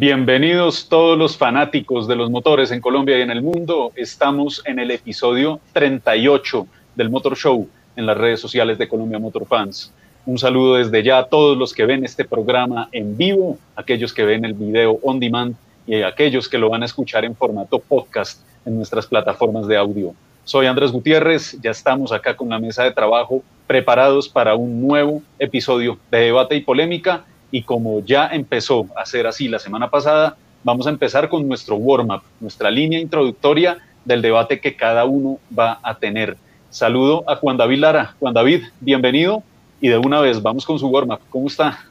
Bienvenidos todos los fanáticos de los motores en Colombia y en el mundo. Estamos en el episodio 38 del Motor Show en las redes sociales de Colombia Motor Fans. Un saludo desde ya a todos los que ven este programa en vivo, aquellos que ven el video on demand y aquellos que lo van a escuchar en formato podcast en nuestras plataformas de audio. Soy Andrés Gutiérrez, ya estamos acá con la mesa de trabajo preparados para un nuevo episodio de debate y polémica y como ya empezó a ser así la semana pasada, vamos a empezar con nuestro warm-up, nuestra línea introductoria del debate que cada uno va a tener. Saludo a Juan David Lara. Juan David, bienvenido y de una vez vamos con su warm-up. ¿Cómo está?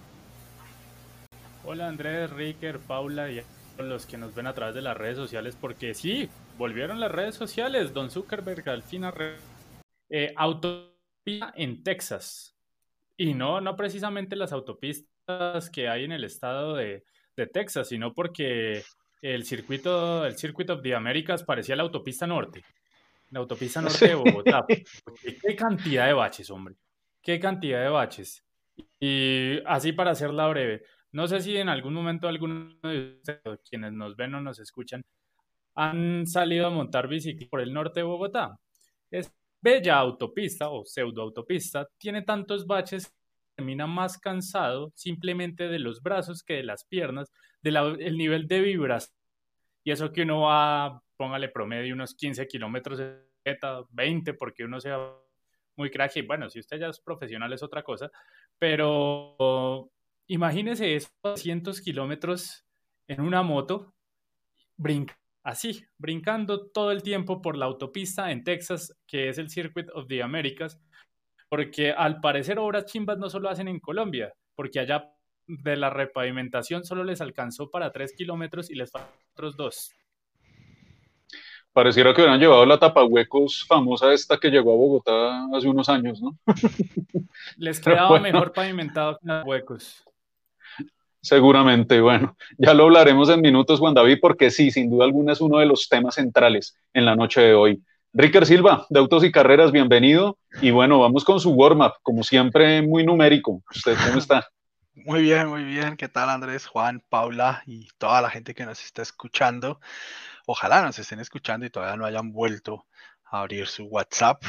Hola Andrés, Ricker, Paula y a los que nos ven a través de las redes sociales, porque sí, volvieron las redes sociales. Don Zuckerberg al fin eh, autopista en Texas. Y no, no precisamente las autopistas que hay en el estado de, Texas, sino porque el circuito, el Circuit of the Americas parecía la autopista norte, la autopista norte de Bogotá. Qué cantidad de baches, hombre. Qué cantidad de baches. Y así para hacerla breve, no sé si en algún momento alguno de ustedes, quienes nos ven o nos escuchan, han salido a montar bicicleta por el norte de Bogotá. Es bella autopista o pseudo autopista, tiene tantos baches termina más cansado simplemente de los brazos que de las piernas, del nivel de vibración. Y eso que uno va, póngale promedio unos 15 kilómetros, 20, porque uno sea muy crack. Y bueno, si usted ya es profesional es otra cosa, pero imagínese esos 200 kilómetros en una moto, así, brincando todo el tiempo por la autopista en Texas, que es el Circuit of the Americas, porque al parecer obras chimbas no solo hacen en Colombia, porque allá de la repavimentación solo les alcanzó para tres kilómetros y les faltan otros dos. Pareciera que hubieran llevado la tapahuecos famosa esta que llegó a Bogotá hace unos años, ¿no? Les quedaba mejor pavimentado que los huecos. Seguramente, bueno, ya lo hablaremos en minutos, Juan David, porque sí, sin duda alguna es uno de los temas centrales en la noche de hoy. Ricker Silva, de Autos y Carreras, bienvenido. Y bueno, vamos con su warm-up, como siempre, muy numérico. ¿Usted cómo está? Muy bien, muy bien. ¿Qué tal Andrés, Juan, Paula y toda la gente que nos está escuchando? Ojalá nos estén escuchando y todavía no hayan vuelto a abrir su WhatsApp.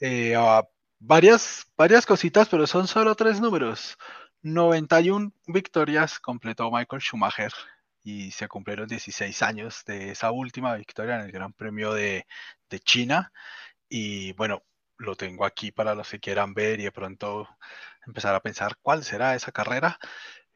Eh, ah, varias, varias cositas, pero son solo tres números. 91 victorias completó Michael Schumacher y se cumplieron 16 años de esa última victoria en el Gran Premio de, China. Y bueno, lo tengo aquí para los que quieran ver y de pronto empezar a pensar cuál será esa carrera.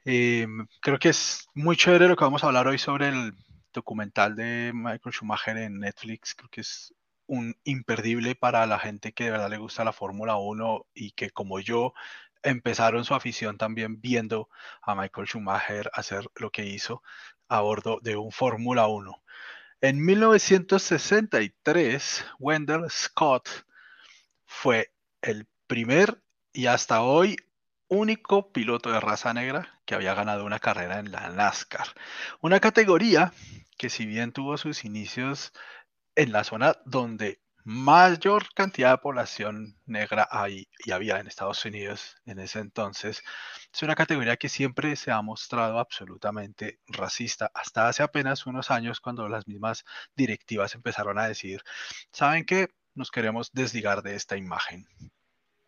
Eh, creo que es muy chévere lo que vamos a hablar hoy sobre el documental de Michael Schumacher en Netflix. Creo que es un imperdible para la gente que de verdad le gusta la Fórmula 1 y que como yo empezaron su afición también viendo a Michael Schumacher hacer lo que hizo a bordo de un Fórmula 1. En 1963, Wendell Scott fue el primer y hasta hoy único piloto de raza negra que había ganado una carrera en la NASCAR. Una categoría que si bien tuvo sus inicios en la zona donde mayor cantidad de población negra hay y había en Estados Unidos en ese entonces. Es una categoría que siempre se ha mostrado absolutamente racista, hasta hace apenas unos años cuando las mismas directivas empezaron a decir, ¿saben qué? Nos queremos desligar de esta imagen.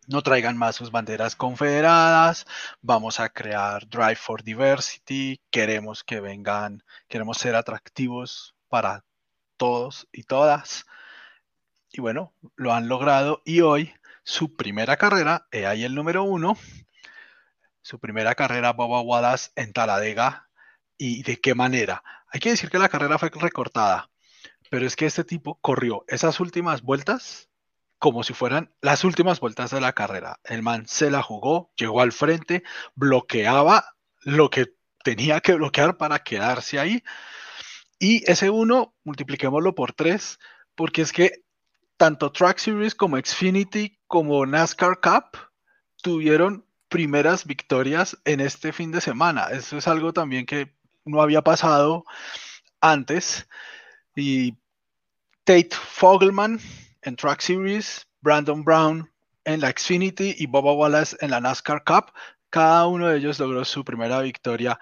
No traigan más sus banderas confederadas, vamos a crear Drive for Diversity, queremos que vengan, queremos ser atractivos para todos y todas y bueno, lo han logrado y hoy su primera carrera, he ahí el número uno, su primera carrera Boba Wallace en Taladega y de qué manera. Hay que decir que la carrera fue recortada, pero es que este tipo corrió esas últimas vueltas como si fueran las últimas vueltas de la carrera. El man se la jugó, llegó al frente, bloqueaba lo que tenía que bloquear para quedarse ahí. Y ese uno, multipliquémoslo por tres, porque es que tanto Track Series como Xfinity como NASCAR Cup tuvieron primeras victorias en este fin de semana. Eso es algo también que no había pasado antes. Y Tate Fogelman en Track Series, Brandon Brown en la Xfinity y Boba Wallace en la NASCAR Cup. Cada uno de ellos logró su primera victoria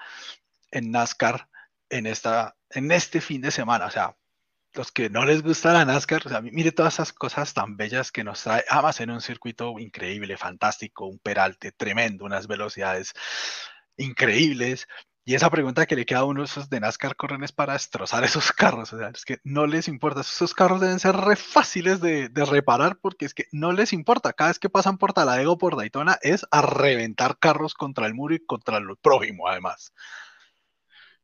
en NASCAR en, esta, en este fin de semana. O sea, los que no les gusta la NASCAR, o sea, mire todas esas cosas tan bellas que nos trae Amas en un circuito increíble, fantástico, un peralte tremendo, unas velocidades increíbles. Y esa pregunta que le queda a uno esos de NASCAR corren es para destrozar esos carros. O sea, es que no les importa. Esos carros deben ser re fáciles de, reparar porque es que no les importa. Cada vez que pasan por Taladego o por Daytona es a reventar carros contra el muro y contra el prójimo, además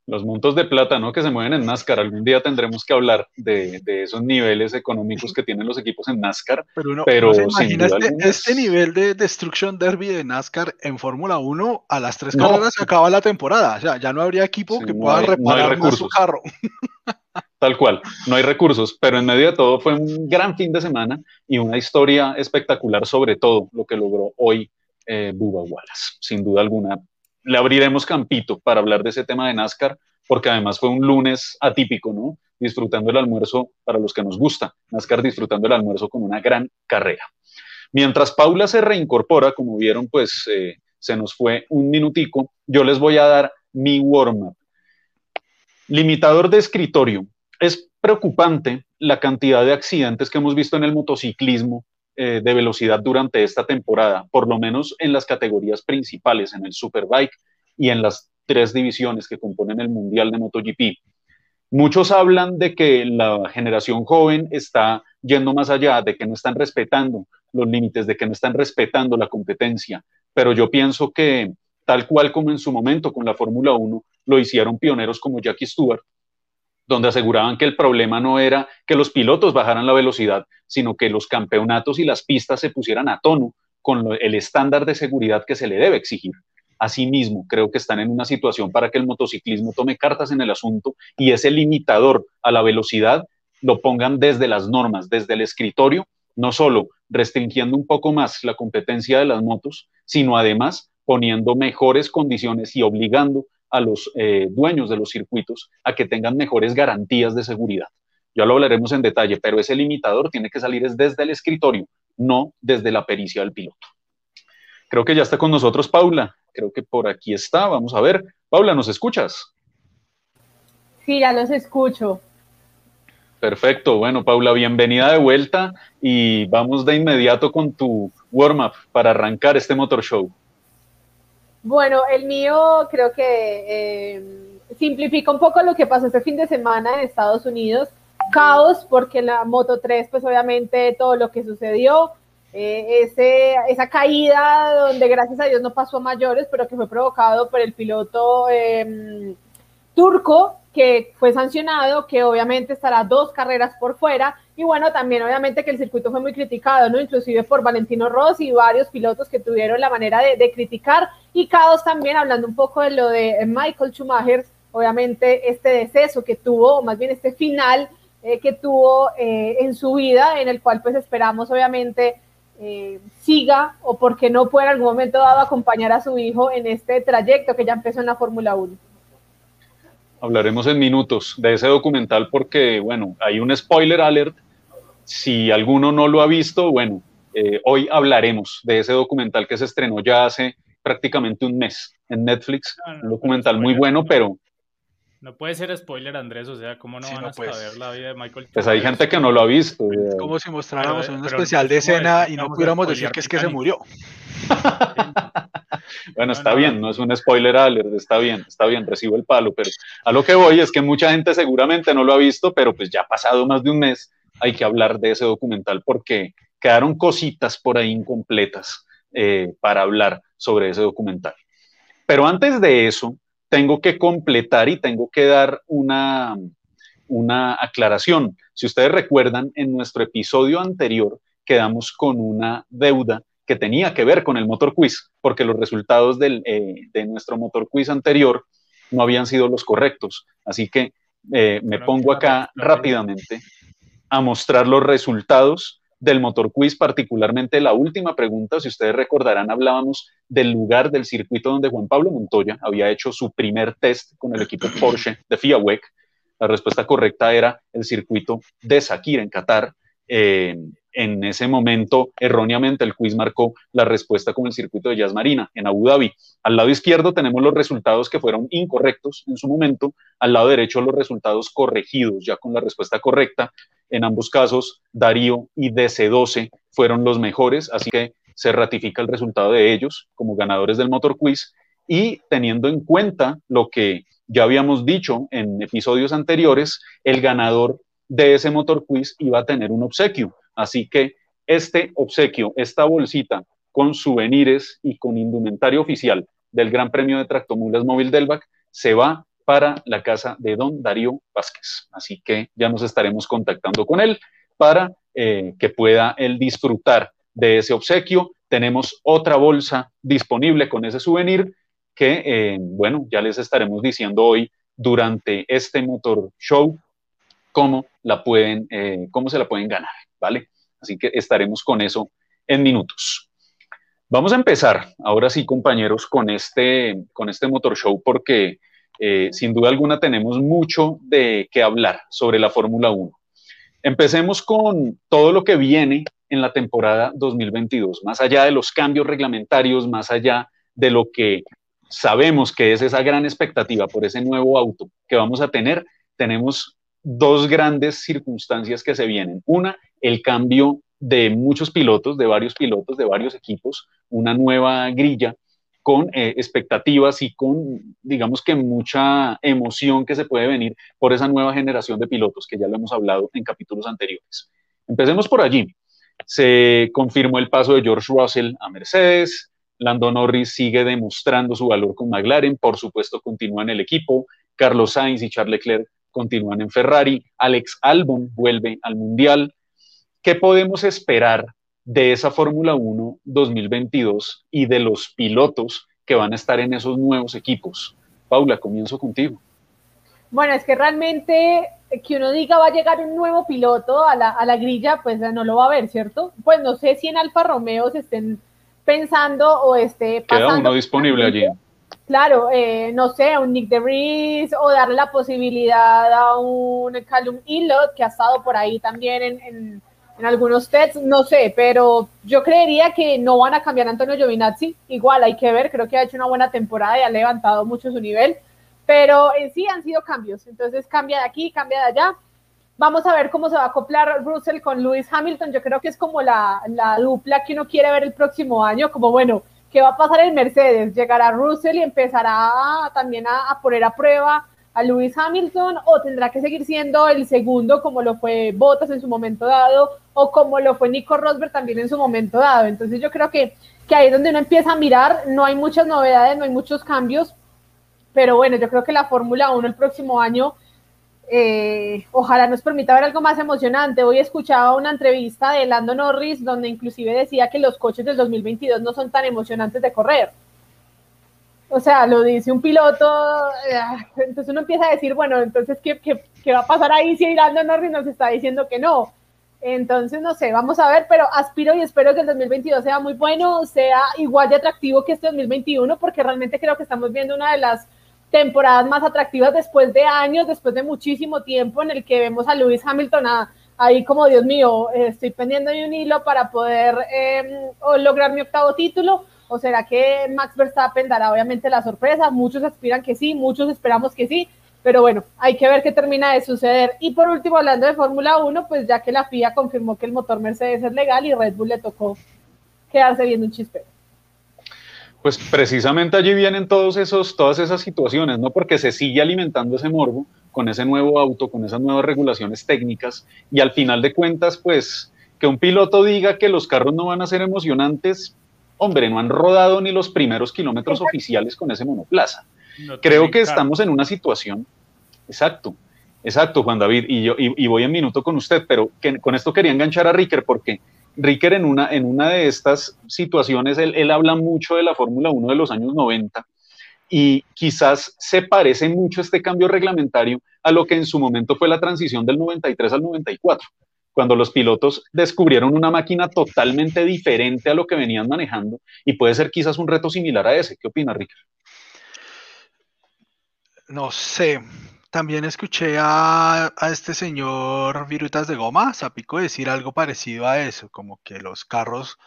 los montos de plata ¿no? que se mueven en NASCAR. Algún día tendremos que hablar de, esos niveles económicos que tienen los equipos en NASCAR. Pero, uno, pero imagina este, este, nivel de Destruction Derby de NASCAR en Fórmula 1 a las tres carreras se acaba la temporada. O sea, ya no habría equipo que pueda reparar su carro. Tal cual, no hay recursos, pero en medio de todo fue un gran fin de semana y una historia espectacular sobre todo lo que logró hoy eh, Bubba Wallace, sin duda alguna le abriremos campito para hablar de ese tema de NASCAR, porque además fue un lunes atípico, ¿no? Disfrutando el almuerzo para los que nos gusta, NASCAR disfrutando el almuerzo con una gran carrera. Mientras Paula se reincorpora, como vieron, pues eh, se nos fue un minutico, yo les voy a dar mi warm-up. Limitador de escritorio. Es preocupante la cantidad de accidentes que hemos visto en el motociclismo eh, de velocidad durante esta temporada, por lo menos en las categorías principales, en el Superbike y en las tres divisiones que componen el Mundial de MotoGP. Muchos hablan de que la generación joven está yendo más allá, de que no están respetando los límites, de que no están respetando la competencia, pero yo pienso que tal cual como en su momento con la Fórmula 1 lo hicieron pioneros como Jackie Stewart, donde aseguraban que el problema no era que los pilotos bajaran la velocidad, sino que los campeonatos y las pistas se pusieran a tono con el estándar de seguridad que se le debe exigir. Asimismo, creo que están en una situación para que el motociclismo tome cartas en el asunto y ese limitador a la velocidad lo pongan desde las normas, desde el escritorio, no solo restringiendo un poco más la competencia de las motos, sino además poniendo mejores condiciones y obligando a los eh, dueños de los circuitos a que tengan mejores garantías de seguridad. Ya lo hablaremos en detalle, pero ese limitador tiene que salir desde el escritorio, no desde la pericia del piloto. Creo que ya está con nosotros Paula. Creo que por aquí está. Vamos a ver. Paula, ¿nos escuchas? Sí, ya los escucho. Perfecto. Bueno, Paula, bienvenida de vuelta y vamos de inmediato con tu warm-up para arrancar este motor show. Bueno, el mío creo que eh, simplifica un poco lo que pasó este fin de semana en Estados Unidos. Caos, porque la Moto 3, pues obviamente todo lo que sucedió, eh, ese, esa caída donde gracias a Dios no pasó a mayores, pero que fue provocado por el piloto em, turco que fue sancionado, que obviamente estará dos carreras por fuera, y bueno, también obviamente que el circuito fue muy criticado, ¿no? Inclusive por Valentino Rossi y varios pilotos que tuvieron la manera de, criticar, y Caos también, hablando un poco de lo de Michael Schumacher, obviamente este deceso que tuvo, o más bien este final eh, que tuvo eh, en su vida, en el cual pues esperamos obviamente eh, siga, o porque no pueda en algún momento dado acompañar a su hijo en este trayecto que ya empezó en la Fórmula 1 hablaremos en minutos de ese documental porque, bueno, hay un spoiler alert. Si alguno no lo ha visto, bueno, eh, hoy hablaremos de ese documental que se estrenó ya hace prácticamente un mes en Netflix. un documental muy bueno, pero... No puede ser spoiler, Andrés, o sea, ¿cómo no van a saber la vida de Michael Pues hay gente que no lo ha visto. Como si mostráramos un especial de escena y no pudiéramos decir que es que se murió. bueno, está bien, no es un spoiler alert, está bien, está bien, recibo el palo, pero a lo que voy es que mucha gente seguramente no lo ha visto, pero pues ya ha pasado más de un mes, hay que hablar de ese documental porque quedaron cositas por ahí incompletas eh, para hablar sobre ese documental. Pero antes de eso, tengo que completar y tengo que dar una, una aclaración. Si ustedes recuerdan, en nuestro episodio anterior quedamos con una deuda que tenía que ver con el motor quiz, porque los resultados eh, de nuestro motor quiz anterior no habían sido los correctos. Así que eh, me pongo acá rápidamente a mostrar los resultados del motor quiz, particularmente la última pregunta, si ustedes recordarán, hablábamos del lugar del circuito donde Juan Pablo Montoya había hecho su primer test con el equipo Porsche de FIA La respuesta correcta era el circuito de Sakir en Qatar en ese momento, erróneamente, el quiz marcó la respuesta con el circuito de Jazz Marina en Abu Dhabi. Al lado izquierdo tenemos los resultados que fueron incorrectos en su momento, al lado derecho los resultados corregidos ya con la respuesta correcta. En ambos casos, Darío y DC12 fueron los mejores, así que se ratifica el resultado de ellos como ganadores del Motor Quiz y teniendo en cuenta lo que ya habíamos dicho en episodios anteriores, el ganador de ese Motor Quiz iba a tener un obsequio Así que este obsequio, esta bolsita con souvenirs y con indumentario oficial del Gran Premio de Tractomulas Móvil Delvac se va para la casa de don Darío Vázquez. Así que ya nos estaremos contactando con él para eh, que pueda él disfrutar de ese obsequio. Tenemos otra bolsa disponible con ese souvenir que, eh, bueno, ya les estaremos diciendo hoy durante este motor show cómo la pueden, eh, cómo se la pueden ganar. ¿vale? Así que estaremos con eso en minutos. Vamos a empezar, ahora sí, compañeros, con este, con este motor show, porque eh, sin duda alguna tenemos mucho de qué hablar sobre la Fórmula 1. Empecemos con todo lo que viene en la temporada 2022, más allá de los cambios reglamentarios, más allá de lo que sabemos que es esa gran expectativa por ese nuevo auto que vamos a tener, tenemos dos grandes circunstancias que se vienen. Una, el cambio de muchos pilotos, de varios pilotos, de varios equipos, una nueva grilla con eh, expectativas y con, digamos que mucha emoción que se puede venir por esa nueva generación de pilotos que ya lo hemos hablado en capítulos anteriores. Empecemos por allí. Se confirmó el paso de George Russell a Mercedes, Lando Norris sigue demostrando su valor con McLaren, por supuesto continúa en el equipo, Carlos Sainz y Charles Leclerc continúan en Ferrari, Alex Albon vuelve al Mundial. ¿Qué podemos esperar de esa Fórmula 1 2022 y de los pilotos que van a estar en esos nuevos equipos? Paula, comienzo contigo. Bueno, es que realmente que uno diga va a llegar un nuevo piloto a la, a la grilla, pues no lo va a ver, ¿cierto? Pues no sé si en Alfa Romeo se estén pensando o esté pasando. Queda uno disponible allí. Claro, eh, no sé, un Nick DeVries o darle la posibilidad a un Callum Illot que ha estado por ahí también en, algunos tests, no sé, pero yo creería que no van a cambiar a Antonio Giovinazzi. Igual hay que ver, creo que ha hecho una buena temporada y ha levantado mucho su nivel, pero en sí han sido cambios. Entonces cambia de aquí, cambia de allá. Vamos a ver cómo se va a acoplar Russell con Lewis Hamilton. Yo creo que es como la, la dupla que uno quiere ver el próximo año, como bueno ¿Qué va a pasar en Mercedes? ¿Llegará Russell y empezará también a, poner a prueba a Lewis Hamilton o tendrá que seguir siendo el segundo como lo fue Bottas en su momento dado o como lo fue Nico Rosberg también en su momento dado? Entonces yo creo que, que ahí es donde uno empieza a mirar, no hay muchas novedades, no hay muchos cambios, pero bueno, yo creo que la Fórmula 1 el próximo año eh, ojalá nos permita ver algo más emocionante. Hoy escuchaba una entrevista de Lando Norris donde inclusive decía que los coches del 2022 no son tan emocionantes de correr. O sea, lo dice un piloto, eh, entonces uno empieza a decir, bueno, entonces, ¿qué, qué, va a pasar ahí si Lando Norris nos está diciendo que no? Entonces, no sé, vamos a ver, pero aspiro y espero que el 2022 sea muy bueno, sea igual de atractivo que este 2021, porque realmente creo que estamos viendo una de las temporadas más atractivas después de años, después de muchísimo tiempo en el que vemos a Lewis Hamilton ahí como, Dios mío, estoy pendiendo de un hilo para poder em, lograr mi octavo título. ¿O será que Max Verstappen dará obviamente la sorpresa? Muchos aspiran que sí, muchos esperamos que sí, pero bueno, hay que ver qué termina de suceder. Y por último, hablando de Fórmula 1, pues ya que la FIA confirmó que el motor Mercedes es legal y Red Bull le tocó quedarse viendo un chispero. Pues precisamente allí vienen todos esos, todas esas situaciones, ¿no? Porque se sigue alimentando ese morbo con ese nuevo auto, con esas nuevas regulaciones técnicas, y al final de cuentas, pues, que un piloto diga que los carros no van a ser emocionantes, hombre, no han rodado ni los primeros kilómetros oficiales con ese monoplaza. Creo que estamos en una situación, exacto, exacto, Juan David, y yo y, voy en minuto con usted, pero que, con esto quería enganchar a Ricker porque Ricker en una, en una de estas situaciones, él, habla mucho de la Fórmula 1 de los años 90 y quizás se parece mucho este cambio reglamentario a lo que en su momento fue la transición del 93 al 94, cuando los pilotos descubrieron una máquina totalmente diferente a lo que venían manejando y puede ser quizás un reto similar a ese. ¿Qué opina Ricker? No sé, también escuché a, a este señor Virutas de Goma, Zapico, decir algo parecido a eso, como que los carros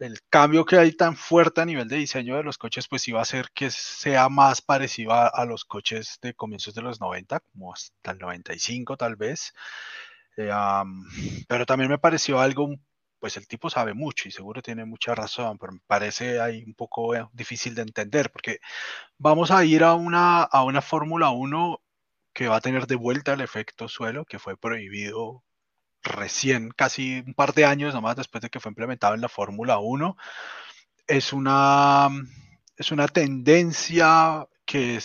el cambio que hay tan fuerte a nivel de diseño de los coches, pues iba a hacer que sea más parecido a, los coches de comienzos de los 90, como hasta el 95 tal vez. Eh, pero también me pareció algo, pues el tipo sabe mucho y seguro tiene mucha razón, pero me parece ahí un poco eh, difícil de entender, porque vamos a ir a una, a una Fórmula 1 que va a tener de vuelta el efecto suelo, que fue prohibido recién, casi un par de años nomás después de que fue implementado en la Fórmula 1. Es una, es una tendencia que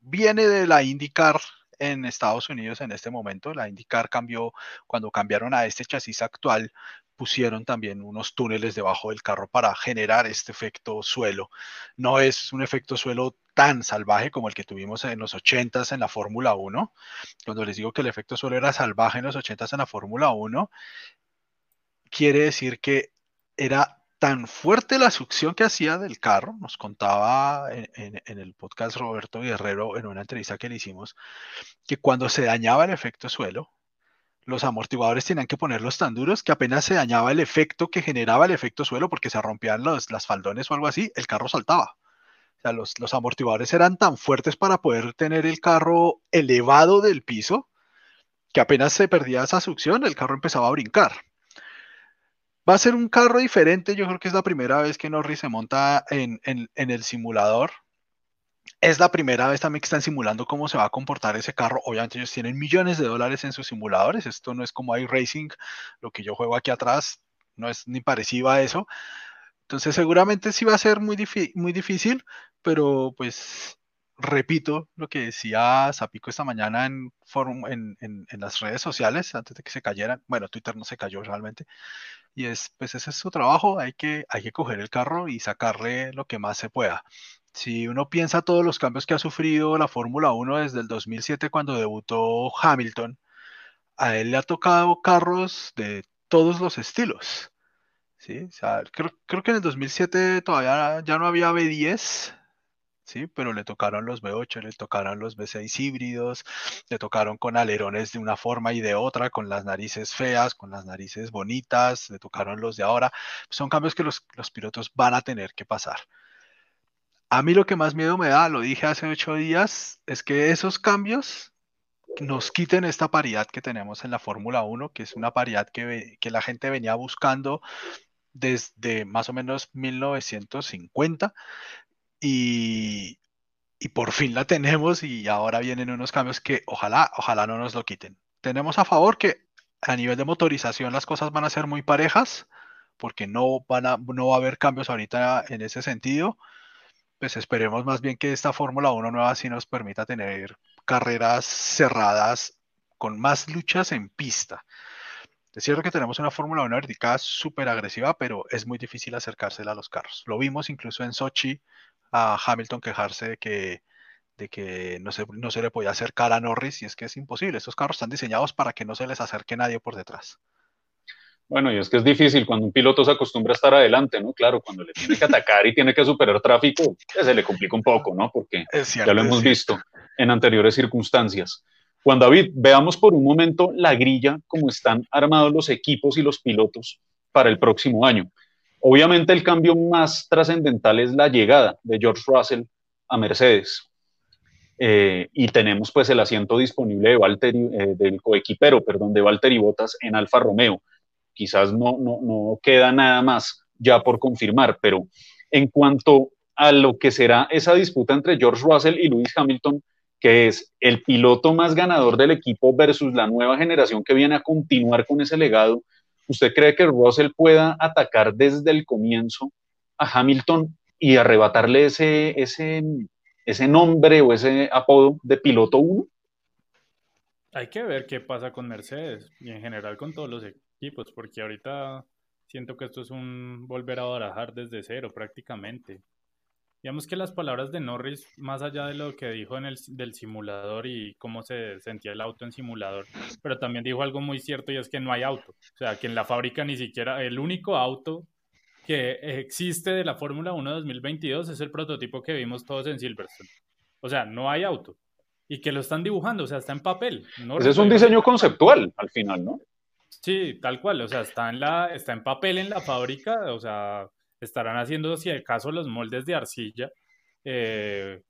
viene de la IndyCar en Estados Unidos en este momento. La IndyCar cambió cuando cambiaron a este chasis actual, pusieron también unos túneles debajo del carro para generar este efecto suelo. No es un efecto suelo tan salvaje como el que tuvimos en los 80s en la Fórmula 1. Cuando les digo que el efecto suelo era salvaje en los 80s en la Fórmula 1, quiere decir que era tan fuerte la succión que hacía del carro, nos contaba en, en, el podcast Roberto Guerrero en una entrevista que le hicimos, que cuando se dañaba el efecto suelo, los amortiguadores tenían que ponerlos tan duros que apenas se dañaba el efecto que generaba el efecto suelo porque se rompían los, las faldones o algo así, el carro saltaba. O sea, los, los amortiguadores eran tan fuertes para poder tener el carro elevado del piso que apenas se perdía esa succión, el carro empezaba a brincar. Va a ser un carro diferente, yo creo que es la primera vez que Norris se monta en, en, en el simulador es la primera vez también que están simulando cómo se va a comportar ese carro. Obviamente ellos tienen millones de dólares en sus simuladores. Esto no es como iRacing, lo que yo juego aquí atrás no es ni parecido a eso. Entonces seguramente sí va a ser muy, muy difícil, pero pues repito lo que decía Zapico esta mañana en, en, las redes sociales, antes de que se cayeran. Bueno, Twitter no se cayó realmente. Y es, pues ese es su trabajo, hay que, hay que coger el carro y sacarle lo que más se pueda. Si uno piensa todos los cambios que ha sufrido la Fórmula 1 desde el 2007 cuando debutó Hamilton, a él le ha tocado carros de todos los estilos. ¿sí? creo, que en el 2007 todavía ya no había B10, ¿sí? pero le tocaron los B8, le tocaron los B6 híbridos, le tocaron con alerones de una forma y de otra, con las narices feas, con las narices bonitas, le tocaron los de ahora. Son cambios que los, los pilotos van a tener que pasar. A mí lo que más miedo me da, lo dije hace ocho días, es que esos cambios nos quiten esta paridad que tenemos en la Fórmula 1, que es una paridad que, que, la gente venía buscando desde más o menos 1950 y, y por fin la tenemos y ahora vienen unos cambios que ojalá, ojalá no nos lo quiten. Tenemos a favor que a nivel de motorización las cosas van a ser muy parejas porque no, van a, no va a haber cambios ahorita en ese sentido pues esperemos más bien que esta Fórmula 1 nueva sí nos permita tener carreras cerradas con más luchas en pista. Es cierto que tenemos una Fórmula 1 vertical súper agresiva, pero es muy difícil acercársela a los carros. Lo vimos incluso en Sochi a Hamilton quejarse de que, de que no, se, no se le podía acercar a Norris y es que es imposible. Estos carros están diseñados para que no se les acerque nadie por detrás. Bueno, y es que es difícil cuando un piloto se acostumbra a estar adelante, ¿no? Claro, cuando le tiene que atacar y tiene que superar tráfico, se le complica un poco, ¿no? Porque ya lo hemos visto en anteriores circunstancias. Juan David, veamos por un momento la grilla, cómo están armados los equipos y los pilotos para el próximo año. Obviamente el cambio más trascendental es la llegada de George Russell a Mercedes. Eh, y tenemos pues el asiento disponible de Valtteri, eh, del coequipero, perdón, de Valtteri Bottas en Alfa Romeo quizás no, no, queda nada más ya por confirmar, pero en cuanto a lo que será esa disputa entre George Russell y Lewis Hamilton, que es el piloto más ganador del equipo versus la nueva generación que viene a continuar con ese legado, ¿usted cree que Russell pueda atacar desde el comienzo a Hamilton y arrebatarle ese, ese, ese nombre o ese apodo de piloto 1? Hay que ver qué pasa con Mercedes y en general con todos los equipos, porque ahorita siento que esto es un volver a barajar desde cero prácticamente. Digamos que las palabras de Norris, más allá de lo que dijo en el del simulador y cómo se sentía el auto en simulador, pero también dijo algo muy cierto y es que no hay auto. O sea, que en la fábrica ni siquiera el único auto que existe de la Fórmula 1 2022 es el prototipo que vimos todos en Silverstone. O sea, no hay auto. y que lo están dibujando, o sea, está en papel. Ese es un diseño conceptual al final, ¿no? Sí, tal cual, o sea, está en, la, está en papel en la fábrica, o sea, estarán haciendo, si acaso, los moldes de arcilla, eh,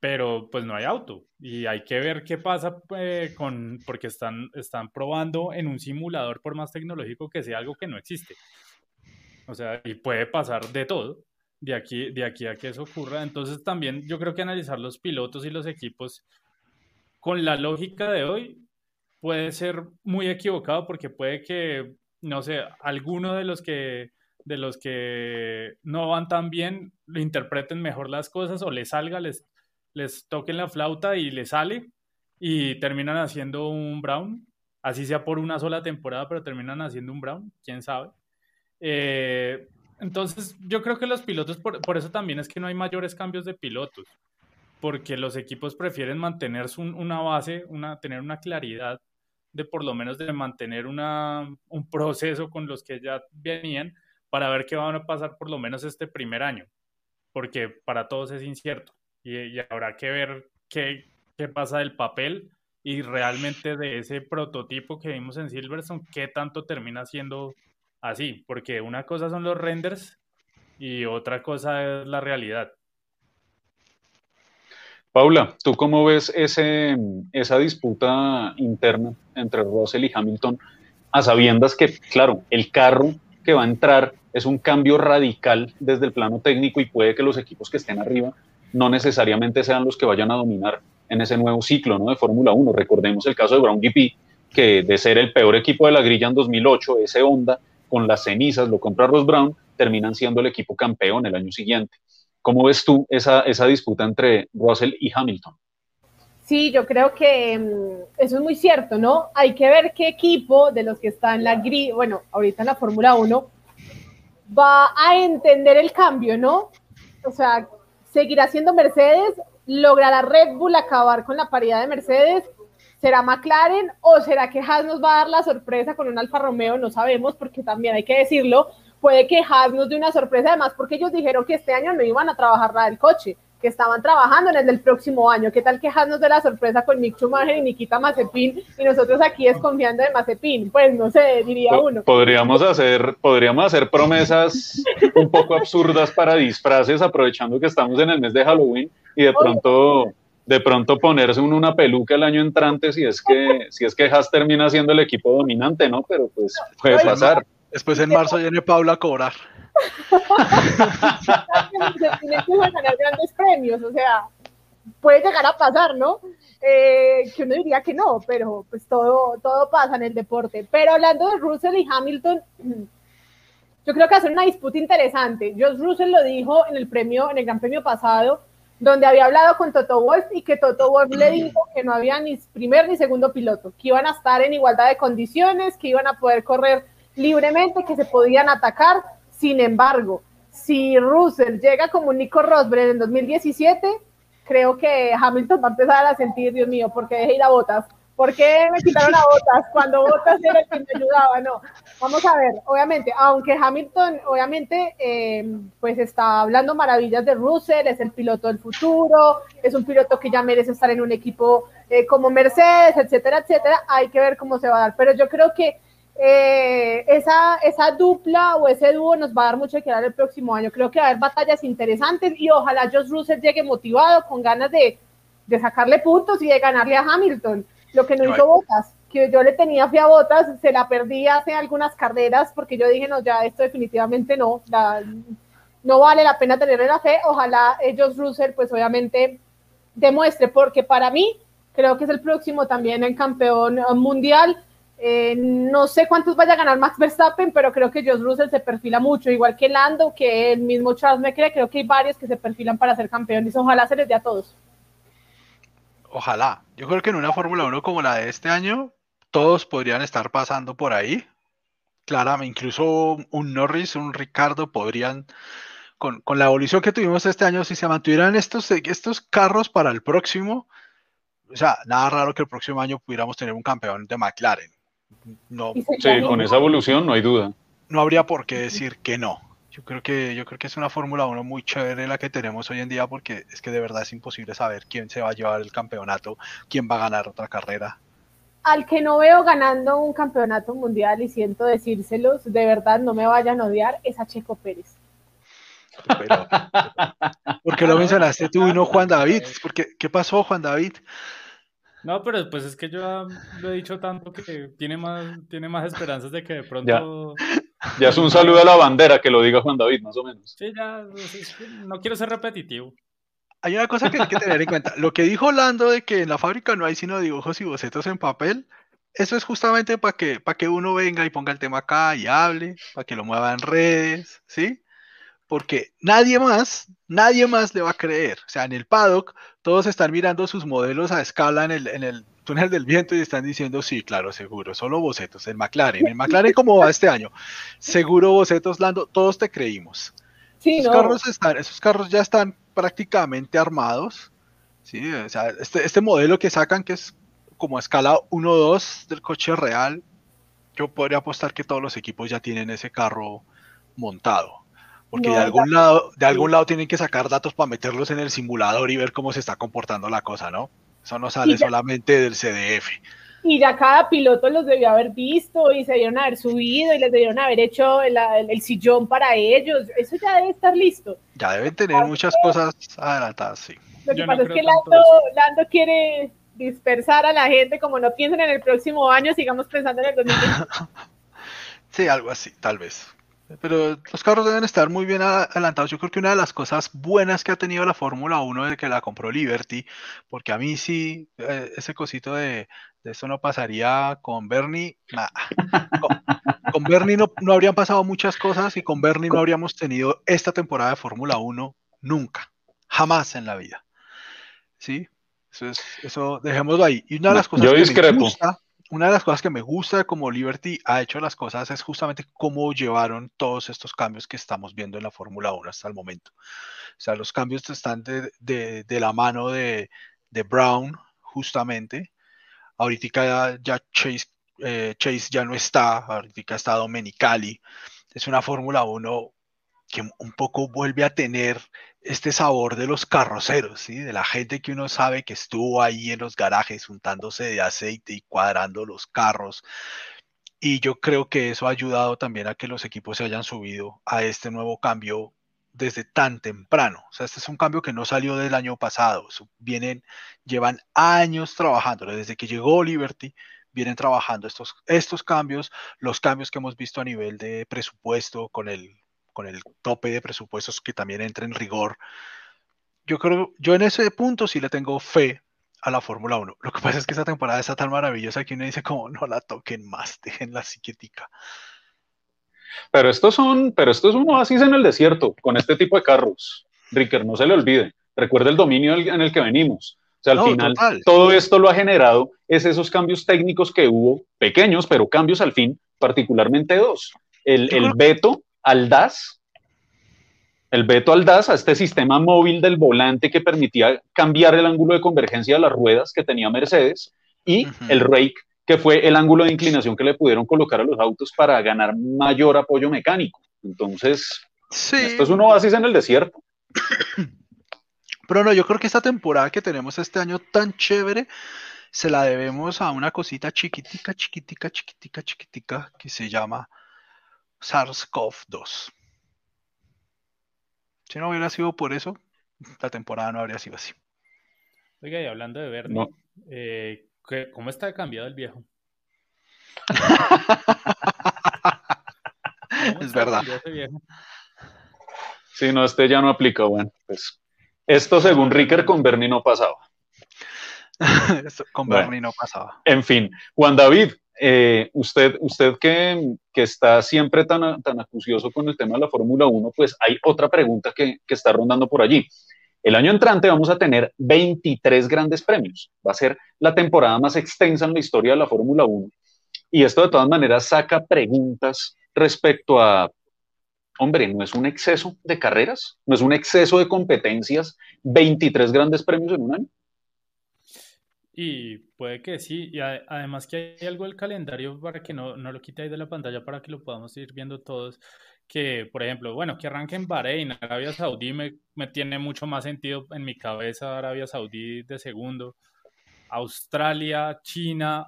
pero pues no hay auto y hay que ver qué pasa eh, con, porque están, están probando en un simulador, por más tecnológico que sea, algo que no existe. O sea, y puede pasar de todo de aquí, de aquí a que eso ocurra. Entonces también yo creo que analizar los pilotos y los equipos con la lógica de hoy puede ser muy equivocado porque puede que, no sé, alguno de los que de los que no van tan bien lo interpreten mejor las cosas o les salga, les, les toquen la flauta y les sale y terminan haciendo un Brown, así sea por una sola temporada, pero terminan haciendo un Brown, quién sabe. Eh, entonces, yo creo que los pilotos, por, por, eso también es que no hay mayores cambios de pilotos, porque los equipos prefieren mantener una base, una, tener una claridad de por lo menos de mantener una, un proceso con los que ya venían para ver qué van a pasar por lo menos este primer año, porque para todos es incierto y, habrá que ver qué, qué pasa del papel y realmente de ese prototipo que vimos en Silverstone, qué tanto termina siendo así, porque una cosa son los renders y otra cosa es la realidad. Paula, ¿tú cómo ves ese, esa disputa interna entre Russell y Hamilton a sabiendas que, claro, el carro que va a entrar es un cambio radical desde el plano técnico y puede que los equipos que estén arriba no necesariamente sean los que vayan a dominar en ese nuevo ciclo ¿no? de Fórmula 1. Recordemos el caso de Brown GP, que de ser el peor equipo de la grilla en 2008, ese Honda con las cenizas, lo compra Ross Brown, terminan siendo el equipo campeón el año siguiente. ¿Cómo ves tú esa, esa disputa entre Russell y Hamilton? Sí, yo creo que mm, eso es muy cierto, ¿no? Hay que ver qué equipo de los que está en la grilla, bueno, ahorita en la Fórmula 1, va a entender el cambio, ¿no? O sea, seguirá siendo Mercedes, logrará Red Bull acabar con la paridad de Mercedes ¿Será McLaren o será que Haas nos va a dar la sorpresa con un Alfa Romeo? No sabemos porque también hay que decirlo. Puede que Haas nos dé una sorpresa además porque ellos dijeron que este año no iban a trabajar la del coche, que estaban trabajando en el del próximo año. ¿Qué tal que Haas nos dé la sorpresa con Mick Schumacher y Nikita Mazepin y nosotros aquí desconfiando de Mazepin? Pues no sé, diría uno. Podríamos hacer, podríamos hacer promesas un poco absurdas para disfraces aprovechando que estamos en el mes de Halloween y de pronto de pronto ponerse una peluca el año entrante si es que si es que Haas termina siendo el equipo dominante, ¿no? Pero pues puede pasar. Después en marzo viene Paula a cobrar. Tiene que ganar grandes premios, o sea, puede llegar a pasar, ¿no? Eh, que uno diría que no, pero pues todo, todo pasa en el deporte. Pero hablando de Russell y Hamilton, yo creo que hacer una disputa interesante. Josh Russell lo dijo en el premio, en el Gran Premio pasado, donde había hablado con Toto Wolf y que Toto Wolf le dijo que no había ni primer ni segundo piloto, que iban a estar en igualdad de condiciones, que iban a poder correr libremente, que se podían atacar. Sin embargo, si Russell llega como Nico Rosberg en 2017, creo que Hamilton va a empezar a sentir, Dios mío, porque dejé ir a botas ¿Por qué me quitaron a Botas cuando Botas era el que me ayudaba? No, vamos a ver, obviamente, aunque Hamilton, obviamente, eh, pues está hablando maravillas de Russell, es el piloto del futuro, es un piloto que ya merece estar en un equipo eh, como Mercedes, etcétera, etcétera, hay que ver cómo se va a dar, pero yo creo que eh, esa, esa dupla o ese dúo nos va a dar mucho que dar el próximo año, creo que va a haber batallas interesantes y ojalá Josh Russell llegue motivado, con ganas de, de sacarle puntos y de ganarle a Hamilton lo que no hizo Botas, que yo le tenía fe a Botas, se la perdí hace algunas carreras porque yo dije, no, ya esto definitivamente no, no vale la pena tenerle la fe. Ojalá ellos, Russell, pues obviamente demuestre, porque para mí creo que es el próximo también en campeón mundial. Eh, no sé cuántos vaya a ganar Max Verstappen, pero creo que Josh Russell se perfila mucho, igual que Lando, que el mismo Charles Leclerc, creo que hay varios que se perfilan para ser campeones. Ojalá se les dé a todos ojalá. Yo creo que en una Fórmula 1 como la de este año, todos podrían estar pasando por ahí. Claramente, incluso un Norris, un Ricardo podrían, con, la evolución que tuvimos este año, si se mantuvieran estos, estos carros para el próximo, o sea, nada raro que el próximo año pudiéramos tener un campeón de McLaren. No, sí, con esa evolución no hay duda. No habría por qué decir que no. Yo creo que, yo creo que es una Fórmula 1 muy chévere la que tenemos hoy en día porque es que de verdad es imposible saber quién se va a llevar el campeonato, quién va a ganar otra carrera. Al que no veo ganando un campeonato mundial y siento decírselos, de verdad no me vayan a odiar, es a Checo Pérez. Pero, ¿Por qué lo mencionaste tú y no Juan David? Porque, ¿Qué pasó, Juan David? No, pero pues es que yo lo he dicho tanto que tiene más, tiene más esperanzas de que de pronto ya es un saludo a la bandera que lo diga Juan David, más o menos. Sí, ya, no quiero ser repetitivo. Hay una cosa que hay que tener en cuenta. Lo que dijo Lando de que en la fábrica no hay sino dibujos y bocetos en papel, eso es justamente para que, para que uno venga y ponga el tema acá y hable, para que lo mueva en redes, ¿sí? Porque nadie más, nadie más le va a creer. O sea, en el paddock todos están mirando sus modelos a escala en el, en el túnel del viento y están diciendo, sí, claro, seguro, solo bocetos. En McLaren, en McLaren, ¿cómo va este año? Seguro bocetos, Lando, todos te creímos. Sí, esos, carros están, esos carros ya están prácticamente armados. ¿sí? O sea, este, este modelo que sacan, que es como a escala 1-2 del coche real, yo podría apostar que todos los equipos ya tienen ese carro montado. Porque de algún lado, de algún lado tienen que sacar datos para meterlos en el simulador y ver cómo se está comportando la cosa, ¿no? Eso no sale solamente del CDF. Y ya cada piloto los debió haber visto y se debieron haber subido y les debieron haber hecho el, sillón para ellos. Eso ya debe estar listo. Ya deben tener muchas cosas adelantadas, sí. Lo que pasa es que Lando, quiere dispersar a la gente, como no piensan en el próximo año, sigamos pensando en el 2020. sí, algo así, tal vez. Pero los carros deben estar muy bien adelantados. Yo creo que una de las cosas buenas que ha tenido la Fórmula 1 desde que la compró Liberty, porque a mí sí, eh, ese cosito de, de eso no pasaría con Bernie. Con, Bernie no, no, habrían pasado muchas cosas y con Bernie no habríamos tenido esta temporada de Fórmula 1 nunca, jamás en la vida. ¿Sí? Eso, es, eso dejémoslo ahí. Y una de las cosas Yo discrepo una de las cosas que me gusta de cómo Liberty ha hecho las cosas es justamente cómo llevaron todos estos cambios que estamos viendo en la Fórmula 1 hasta el momento. O sea, los cambios están de, la mano de, Brown, justamente. Ahorita ya, Chase, eh, Chase, ya no está, ahorita está Domenicali. Es una Fórmula 1 que un poco vuelve a tener este sabor de los carroceros, ¿sí? de la gente que uno sabe que estuvo ahí en los garajes untándose de aceite y cuadrando los carros. Y yo creo que eso ha ayudado también a que los equipos se hayan subido a este nuevo cambio desde tan temprano. O sea, este es un cambio que no salió del año pasado. Vienen, llevan años trabajando. Desde que llegó Liberty, vienen trabajando estos, estos cambios, los cambios que hemos visto a nivel de presupuesto con el con el tope de presupuestos que también entra en rigor. Yo creo, yo en ese punto sí le tengo fe a la Fórmula 1. Lo que pasa es que esta temporada está tan maravillosa que uno dice como no la toquen más, déjenla quietica. Pero estos son, pero esto es un oasis en el desierto con este tipo de carros. Ricker, no se le olvide. Recuerda el dominio en el que venimos. O sea, al final, todo esto lo ha generado es esos cambios técnicos que hubo, pequeños, pero cambios al fin, particularmente dos. El, el veto al DAS, el veto al DAS, a este sistema móvil del volante que permitía cambiar el ángulo de convergencia de las ruedas que tenía Mercedes, y el rake, que fue el ángulo de inclinación que le pudieron colocar a los autos para ganar mayor apoyo mecánico. Entonces, esto es un oasis en el desierto. Pero no, yo creo que esta temporada que tenemos este año tan chévere se la debemos a una cosita chiquitica, chiquitica, chiquitica, chiquitica que se llama SARS-CoV-2. Si no hubiera sido por eso, la temporada no habría sido así. Oiga, y hablando de Bernie, eh, ¿cómo está cambiado el viejo? es verdad. Si no, este ya no aplica. Bueno, pues esto según Ricker con Bernie no pasaba. con Bernie no pasaba. En fin, Juan David, eh, usted, usted que, está siempre tan, tan acucioso con el tema de la Fórmula 1, pues hay otra pregunta que, está rondando por allí. El año entrante vamos a tener 23 grandes premios. Va a ser la temporada más extensa en la historia de la Fórmula 1. Y esto de todas maneras saca preguntas respecto a, hombre, ¿no es un exceso de carreras? ¿No es un exceso de competencias? 23 grandes premios en un año. Y puede que sí, y además que hay algo del calendario para que no, no lo quite ahí de la pantalla para que lo podamos ir viendo todos, que, por ejemplo, bueno, que arranque en Bahrein, Arabia Saudí me, me tiene mucho más sentido en mi cabeza, Arabia Saudí de segundo, Australia, China,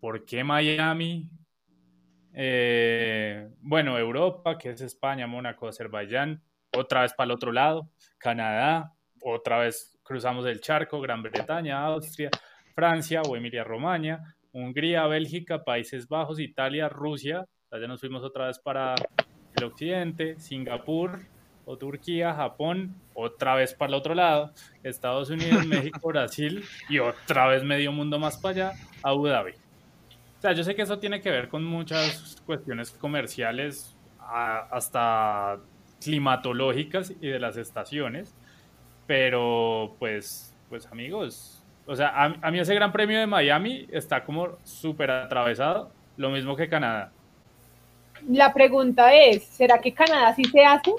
¿por qué Miami? Eh, bueno, Europa, que es España, Mónaco, Azerbaiyán, otra vez para el otro lado, Canadá, otra vez cruzamos el charco, Gran Bretaña, Austria, Francia o Emilia-Romagna, Hungría, Bélgica, Países Bajos, Italia, Rusia, ya nos fuimos otra vez para el occidente, Singapur o Turquía, Japón, otra vez para el otro lado, Estados Unidos, México, Brasil y otra vez medio mundo más para allá, Abu Dhabi. O sea, yo sé que eso tiene que ver con muchas cuestiones comerciales, hasta climatológicas y de las estaciones, pero pues, pues amigos, o sea, a, a mí ese Gran Premio de Miami está como súper atravesado, lo mismo que Canadá. La pregunta es, ¿será que Canadá sí se hace?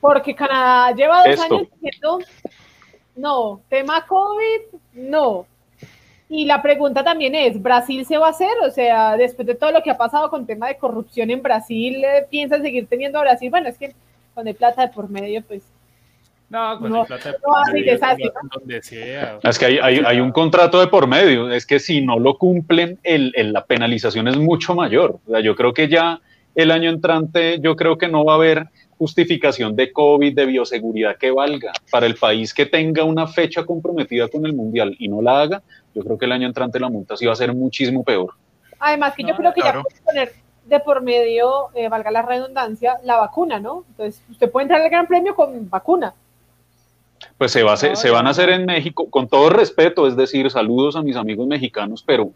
Porque Canadá lleva dos años diciendo, no, tema COVID, no. Y la pregunta también es, ¿Brasil se va a hacer? O sea, después de todo lo que ha pasado con tema de corrupción en Brasil, ¿piensan seguir teniendo a Brasil? Bueno, es que con el plata de por medio, pues... No, con el plata de por medio, donde sea. Es que hay, hay, hay, un contrato de por medio, es que si no lo cumplen, el, el, la penalización es mucho mayor. O sea, yo creo que ya el año entrante, yo creo que no va a haber justificación de COVID, de bioseguridad que valga. Para el país que tenga una fecha comprometida con el Mundial y no la haga, yo creo que el año entrante la multa sí va a ser muchísimo peor. Además que yo creo que ya puede poner de por medio, eh, valga la redundancia, la vacuna, ¿no? Entonces, usted puede entrar al Gran Premio con vacuna. Pues se, va se van a hacer en México, con todo respeto, es decir, saludos a mis amigos mexicanos, pero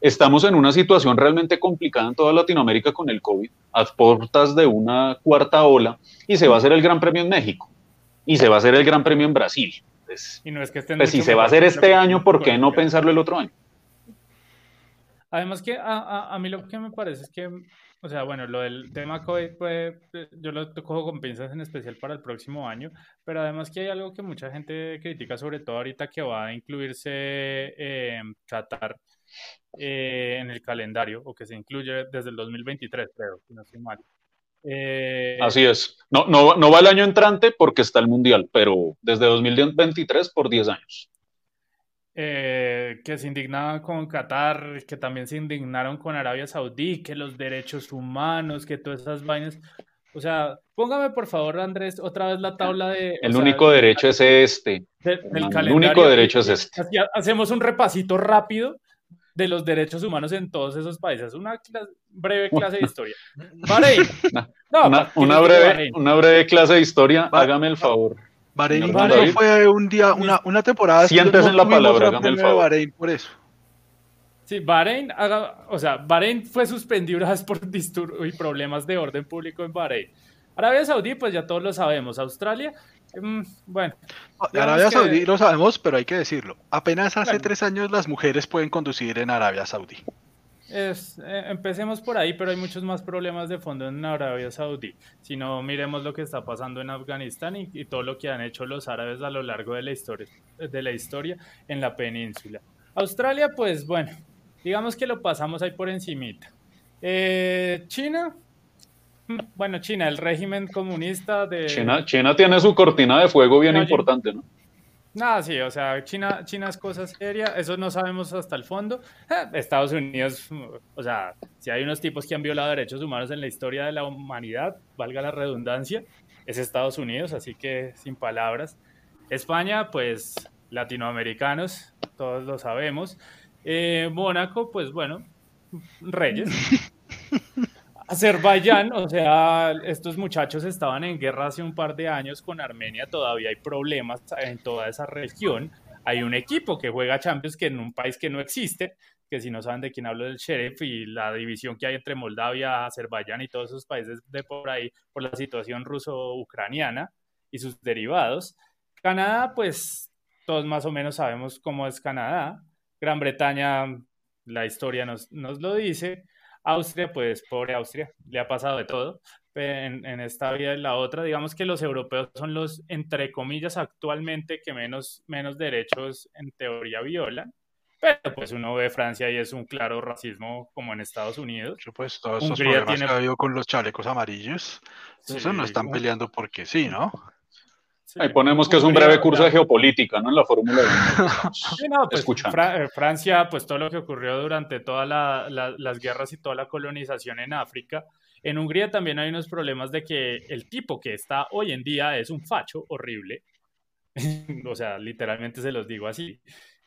Estamos en una situación realmente complicada en toda Latinoamérica con el COVID, a puertas de una cuarta ola, y se va a hacer el Gran Premio en México, y se va a hacer el Gran Premio en Brasil. Pues, y no es que pues si se va a hacer este año, ¿por qué no pensarlo el otro año? Además que a, a, mí lo que me parece es que, o sea, bueno, lo del tema COVID, pues, yo lo cojo con pinzas en especial para el próximo año, pero además que hay algo que mucha gente critica, sobre todo ahorita que va a incluirse eh, Qatar, eh, en el calendario o que se incluye desde el 2023, creo, si no estoy mal. Eh, Así es. No, no, no va el año entrante porque está el Mundial, pero desde 2023 por 10 años. Eh, que se indignaban con Qatar, que también se indignaron con Arabia Saudí, que los derechos humanos, que todas esas vainas. O sea, póngame por favor, Andrés, otra vez la tabla de... El único derecho es este. el único derecho es este. Hacemos un repasito rápido de los derechos humanos en todos esos países. Una breve clase de historia. Bahrein. una, breve, una breve clase de historia, hágame el favor. Bahrein fue un día, una, una temporada. Sientes en la palabra, el favor. Bahrein por eso. Sí, Bahrein, haga, o sea, Bahrein fue suspendido por disturbios y problemas de orden público en Bahrein. Arabia Saudí, pues ya todos lo sabemos. Australia, Mm, bueno. Arabia Saudí lo sabemos, pero hay que decirlo. Apenas hace tres años las mujeres pueden conducir en Arabia Saudí. Es, eh, empecemos por ahí, pero hay muchos más problemas de fondo en Arabia Saudí. Si no, miremos lo que está pasando en Afganistán y, todo lo que han hecho los árabes a lo largo de la historia, de la historia en la península. Australia, pues bueno, digamos que lo pasamos ahí por encimita. Eh, China, bueno, China, el régimen comunista de... China, China tiene su cortina de fuego bien importante, ¿no? Nada, sí, o sea, China, China es cosa seria, eso no sabemos hasta el fondo. Eh, Estados Unidos, o sea, si hay unos tipos que han violado derechos humanos en la historia de la humanidad, valga la redundancia, es Estados Unidos, así que sin palabras. España, pues latinoamericanos, todos lo sabemos. Eh, Mónaco, pues bueno, reyes. Azerbaiyán, o sea, estos muchachos estaban en guerra hace un par de años con Armenia, todavía hay problemas en toda esa región. Hay un equipo que juega Champions que en un país que no existe, que si no saben de quién hablo del Sheriff y la división que hay entre Moldavia, Azerbaiyán y todos esos países de por ahí por la situación ruso-ucraniana y sus derivados. Canadá, pues todos más o menos sabemos cómo es Canadá. Gran Bretaña, la historia nos, nos lo dice. Austria, pues pobre Austria, le ha pasado de todo en, esta vida y la otra. Digamos que los europeos son los, entre comillas, actualmente que menos, menos derechos en teoría violan. Pero pues uno ve Francia y es un claro racismo como en Estados Unidos. Pues todos estos problemas que ha habido con los chalecos amarillos, eso no están peleando porque sí, ¿no? Ahí ponemos que es un breve curso de geopolítica, ¿no? En la Fórmula 1. Sí, no, pues eh, Francia, pues todo lo que ocurrió durante todas las guerras y toda la colonización en África. En Hungría también hay unos problemas de que el tipo que está hoy en día es un facho horrible. o sea, literalmente se los digo así.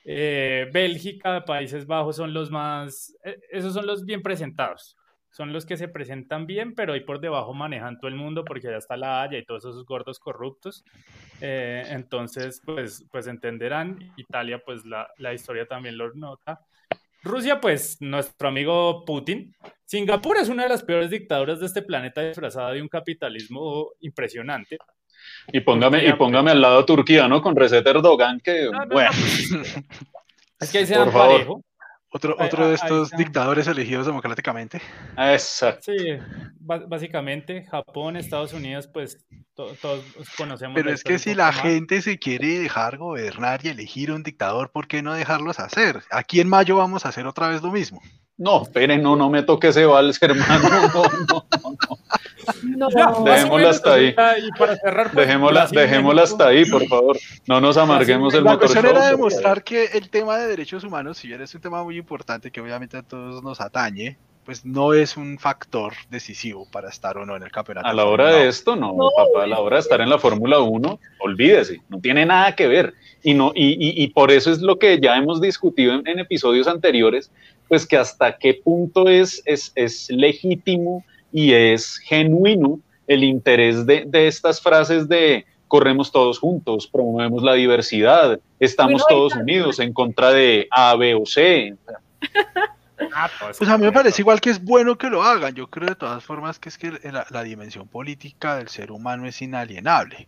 Eh, Bélgica, Países Bajos son los más, eh, esos son los bien presentados son los que se presentan bien, pero ahí por debajo manejan todo el mundo porque ya está la Haya y todos esos gordos corruptos. Eh, entonces, pues, pues entenderán. Italia, pues la, la historia también lo nota. Rusia, pues nuestro amigo Putin. Singapur es una de las peores dictaduras de este planeta disfrazada de un capitalismo impresionante. Y póngame, y póngame al lado Turquía, ¿no? Con Recep Erdogan, que bueno. Pues, es que ahí se dan parejo. Otro, otro de estos dictadores elegidos democráticamente. Exacto. Sí, básicamente Japón, Estados Unidos, pues todos conocemos. Pero es que si la gente se quiere dejar gobernar y elegir un dictador, ¿por qué no dejarlos hacer? Aquí en mayo vamos a hacer otra vez lo mismo. No, esperen, no, no me toque ese vals, hermano. No, no, no. dejémosla hasta ahí. Y para cerrar, pues, dejémosla, dejémosla hasta ahí, por favor. No nos amarguemos el motor. La cuestión era demostrar que el tema de derechos humanos, si bien es un tema muy importante que obviamente a todos nos atañe, pues no es un factor decisivo para estar o no en el campeonato. A la hora de esto, no, papá, a la hora de estar en la Fórmula 1, olvídese, no tiene nada que ver. Y, no, y, y, y por eso es lo que ya hemos discutido en, en, episodios anteriores, pues que hasta qué punto es, es, es legítimo y es genuino el interés de, de, estas frases de corremos todos juntos, promovemos la diversidad, estamos todos unidos en contra de A, B o C. Ah, pues, pues a mí me parece igual que es bueno que lo hagan. Yo creo de todas formas que es que la, la dimensión política del ser humano es inalienable.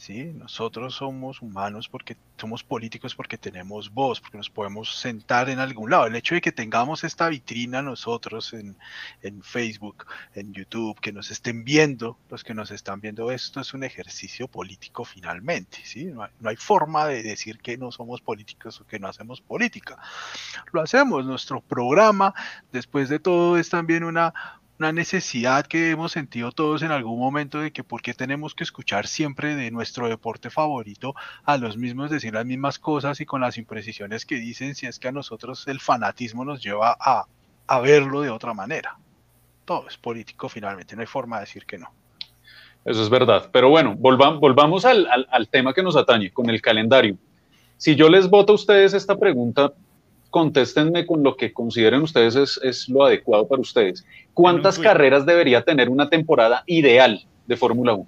¿Sí? Nosotros somos humanos porque somos políticos porque tenemos voz, porque nos podemos sentar en algún lado. El hecho de que tengamos esta vitrina nosotros en, en Facebook, en YouTube, que nos estén viendo, los que nos están viendo, esto es un ejercicio político finalmente, ¿sí? No no hay forma de decir que no somos políticos o que no hacemos política. Lo hacemos, nuestro programa, después de todo, es también una, una necesidad que hemos sentido todos en algún momento de que por qué tenemos que escuchar siempre de nuestro deporte favorito a los mismos decir las mismas cosas y con las imprecisiones que dicen si es que a nosotros el fanatismo nos lleva a, a verlo de otra manera. Todo es político finalmente, no hay forma de decir que no. Eso es verdad. Pero bueno, volvamos, volvamos al, al, al tema que nos atañe, con el calendario. Si yo les voto a ustedes esta pregunta, contéstenme con lo que consideren ustedes es, es lo adecuado para ustedes. ¿Cuántas carreras debería tener una temporada ideal de Fórmula 1?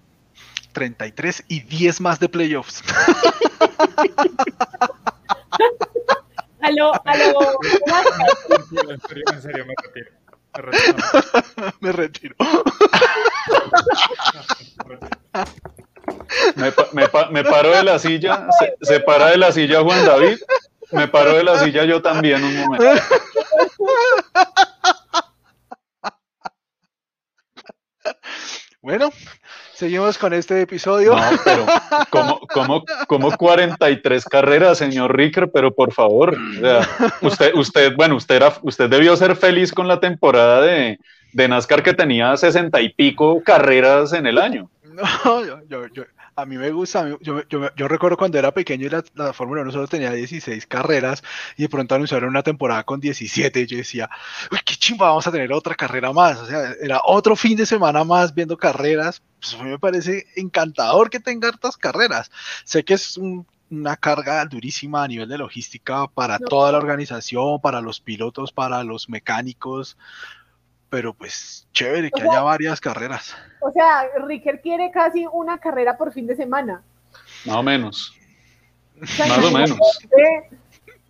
33 y 10 más de playoffs. aló, aló. En serio, en serio, me retiro. Me retiro. me, retiro. me, me, me, paro de la silla, se, se para de la silla Juan David me paro de la silla yo también un momento. Bueno, seguimos con este episodio. No, pero como, como, como 43 carreras, señor Ricker, pero por favor, o sea, usted, usted, bueno, usted, era, usted debió ser feliz con la temporada de, de NASCAR que tenía 60 y pico carreras en el año. No, yo, yo, yo, a mí me gusta, yo, yo, yo recuerdo cuando era pequeño y la, la Fórmula 1 solo tenía 16 carreras y de pronto anunciaron una temporada con 17 y yo decía, uy, qué chimba, vamos a tener otra carrera más, o sea, era otro fin de semana más viendo carreras, pues a mí me parece encantador que tenga hartas carreras, sé que es un, una carga durísima a nivel de logística para no. toda la organización, para los pilotos, para los mecánicos, pero pues chévere que o sea, haya varias carreras. O sea, Ricker quiere casi una carrera por fin de semana. Más o menos. O sea, Más o menos.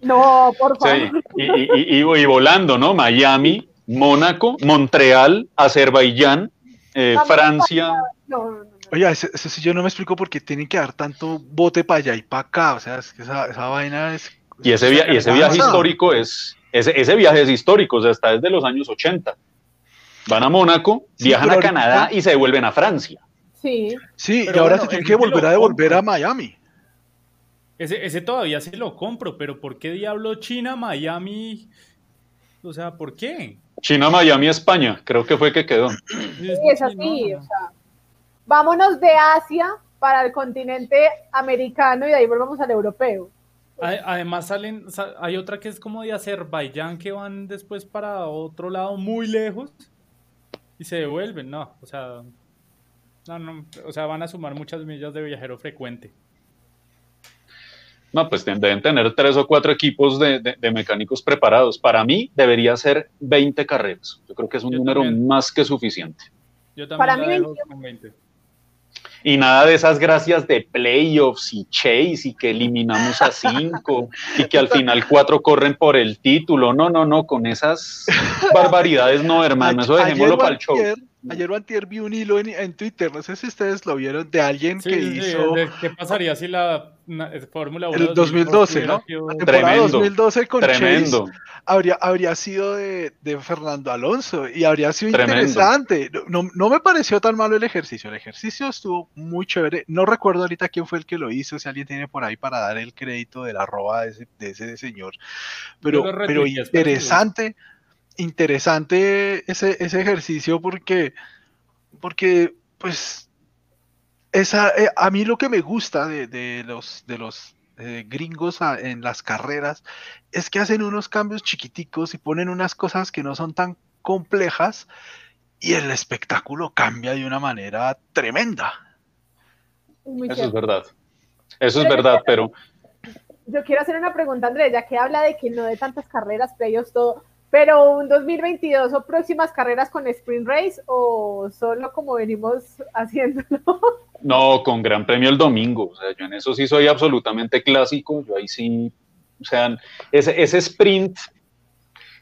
No, por favor. Sí. Y, y, y, y, volando, ¿no? Miami, Mónaco, Montreal, Azerbaiyán, eh, Francia. No, no, no. Oye, eso, eso, yo no me explico por qué tienen que dar tanto bote para allá y para acá. O sea, es que esa, esa vaina es. Y ese, via y ese viaje histórico es. Ese, ese viaje es histórico, o sea, está desde los años 80 van a Mónaco, sí, viajan a Canadá ahorita... y se devuelven a Francia. Sí. Sí, pero y ahora bueno, se tienen que volver a devolver a Miami. ese, ese todavía se lo compro, pero ¿por qué diablo China, Miami? O sea, ¿por qué? China, Miami, España, creo que fue que quedó. Sí, es así, o sea, vámonos de Asia para el continente americano y de ahí volvamos al europeo. Además salen, hay otra que es como de Azerbaiyán que van después para otro lado muy lejos y se devuelven, no, o sea, no, no, o sea, van a sumar muchas millas de viajero frecuente. No, pues deben tener tres o cuatro equipos de, mecánicos preparados. Para mí debería ser 20 carreras. Yo creo que es un número más que suficiente. Yo también Para mí con 20 y nada de esas gracias de playoffs y chase y que eliminamos a cinco y que al final cuatro corren por el título. No, no, no, con esas barbaridades no, hermano, eso dejémoslo para el show. Ayer o antier vi un hilo en, Twitter, no sé si ustedes lo vieron, de alguien que hizo... ¿Qué pasaría si la Fórmula 1... El 2012, ¿no? La temporada 2012 con tremendo. Chase habría, habría sido de, Fernando Alonso y habría sido interesante. No, no, me pareció tan malo el ejercicio, el ejercicio estuvo muy chévere. No recuerdo ahorita quién fue el que lo hizo, si alguien tiene por ahí para dar el crédito de la roba de ese, de ese señor. Pero, pero interesante interesante ese, ese ejercicio porque, porque pues, esa, eh, a mí lo que me gusta de, los, de los eh, gringos en las carreras es que hacen unos cambios chiquiticos y ponen unas cosas que no son tan complejas y el espectáculo cambia de una manera tremenda. Eso es verdad. Eso es verdad, pero... Yo quiero hacer una pregunta, Andrés, ya que habla de que no de tantas carreras, previos todo, pero un 2022 o próximas carreras con Sprint Race o solo como venimos haciéndolo? No, con Gran Premio el domingo. O sea, yo en eso sí soy absolutamente clásico. Yo ahí sí, o sea, ese, ese sprint,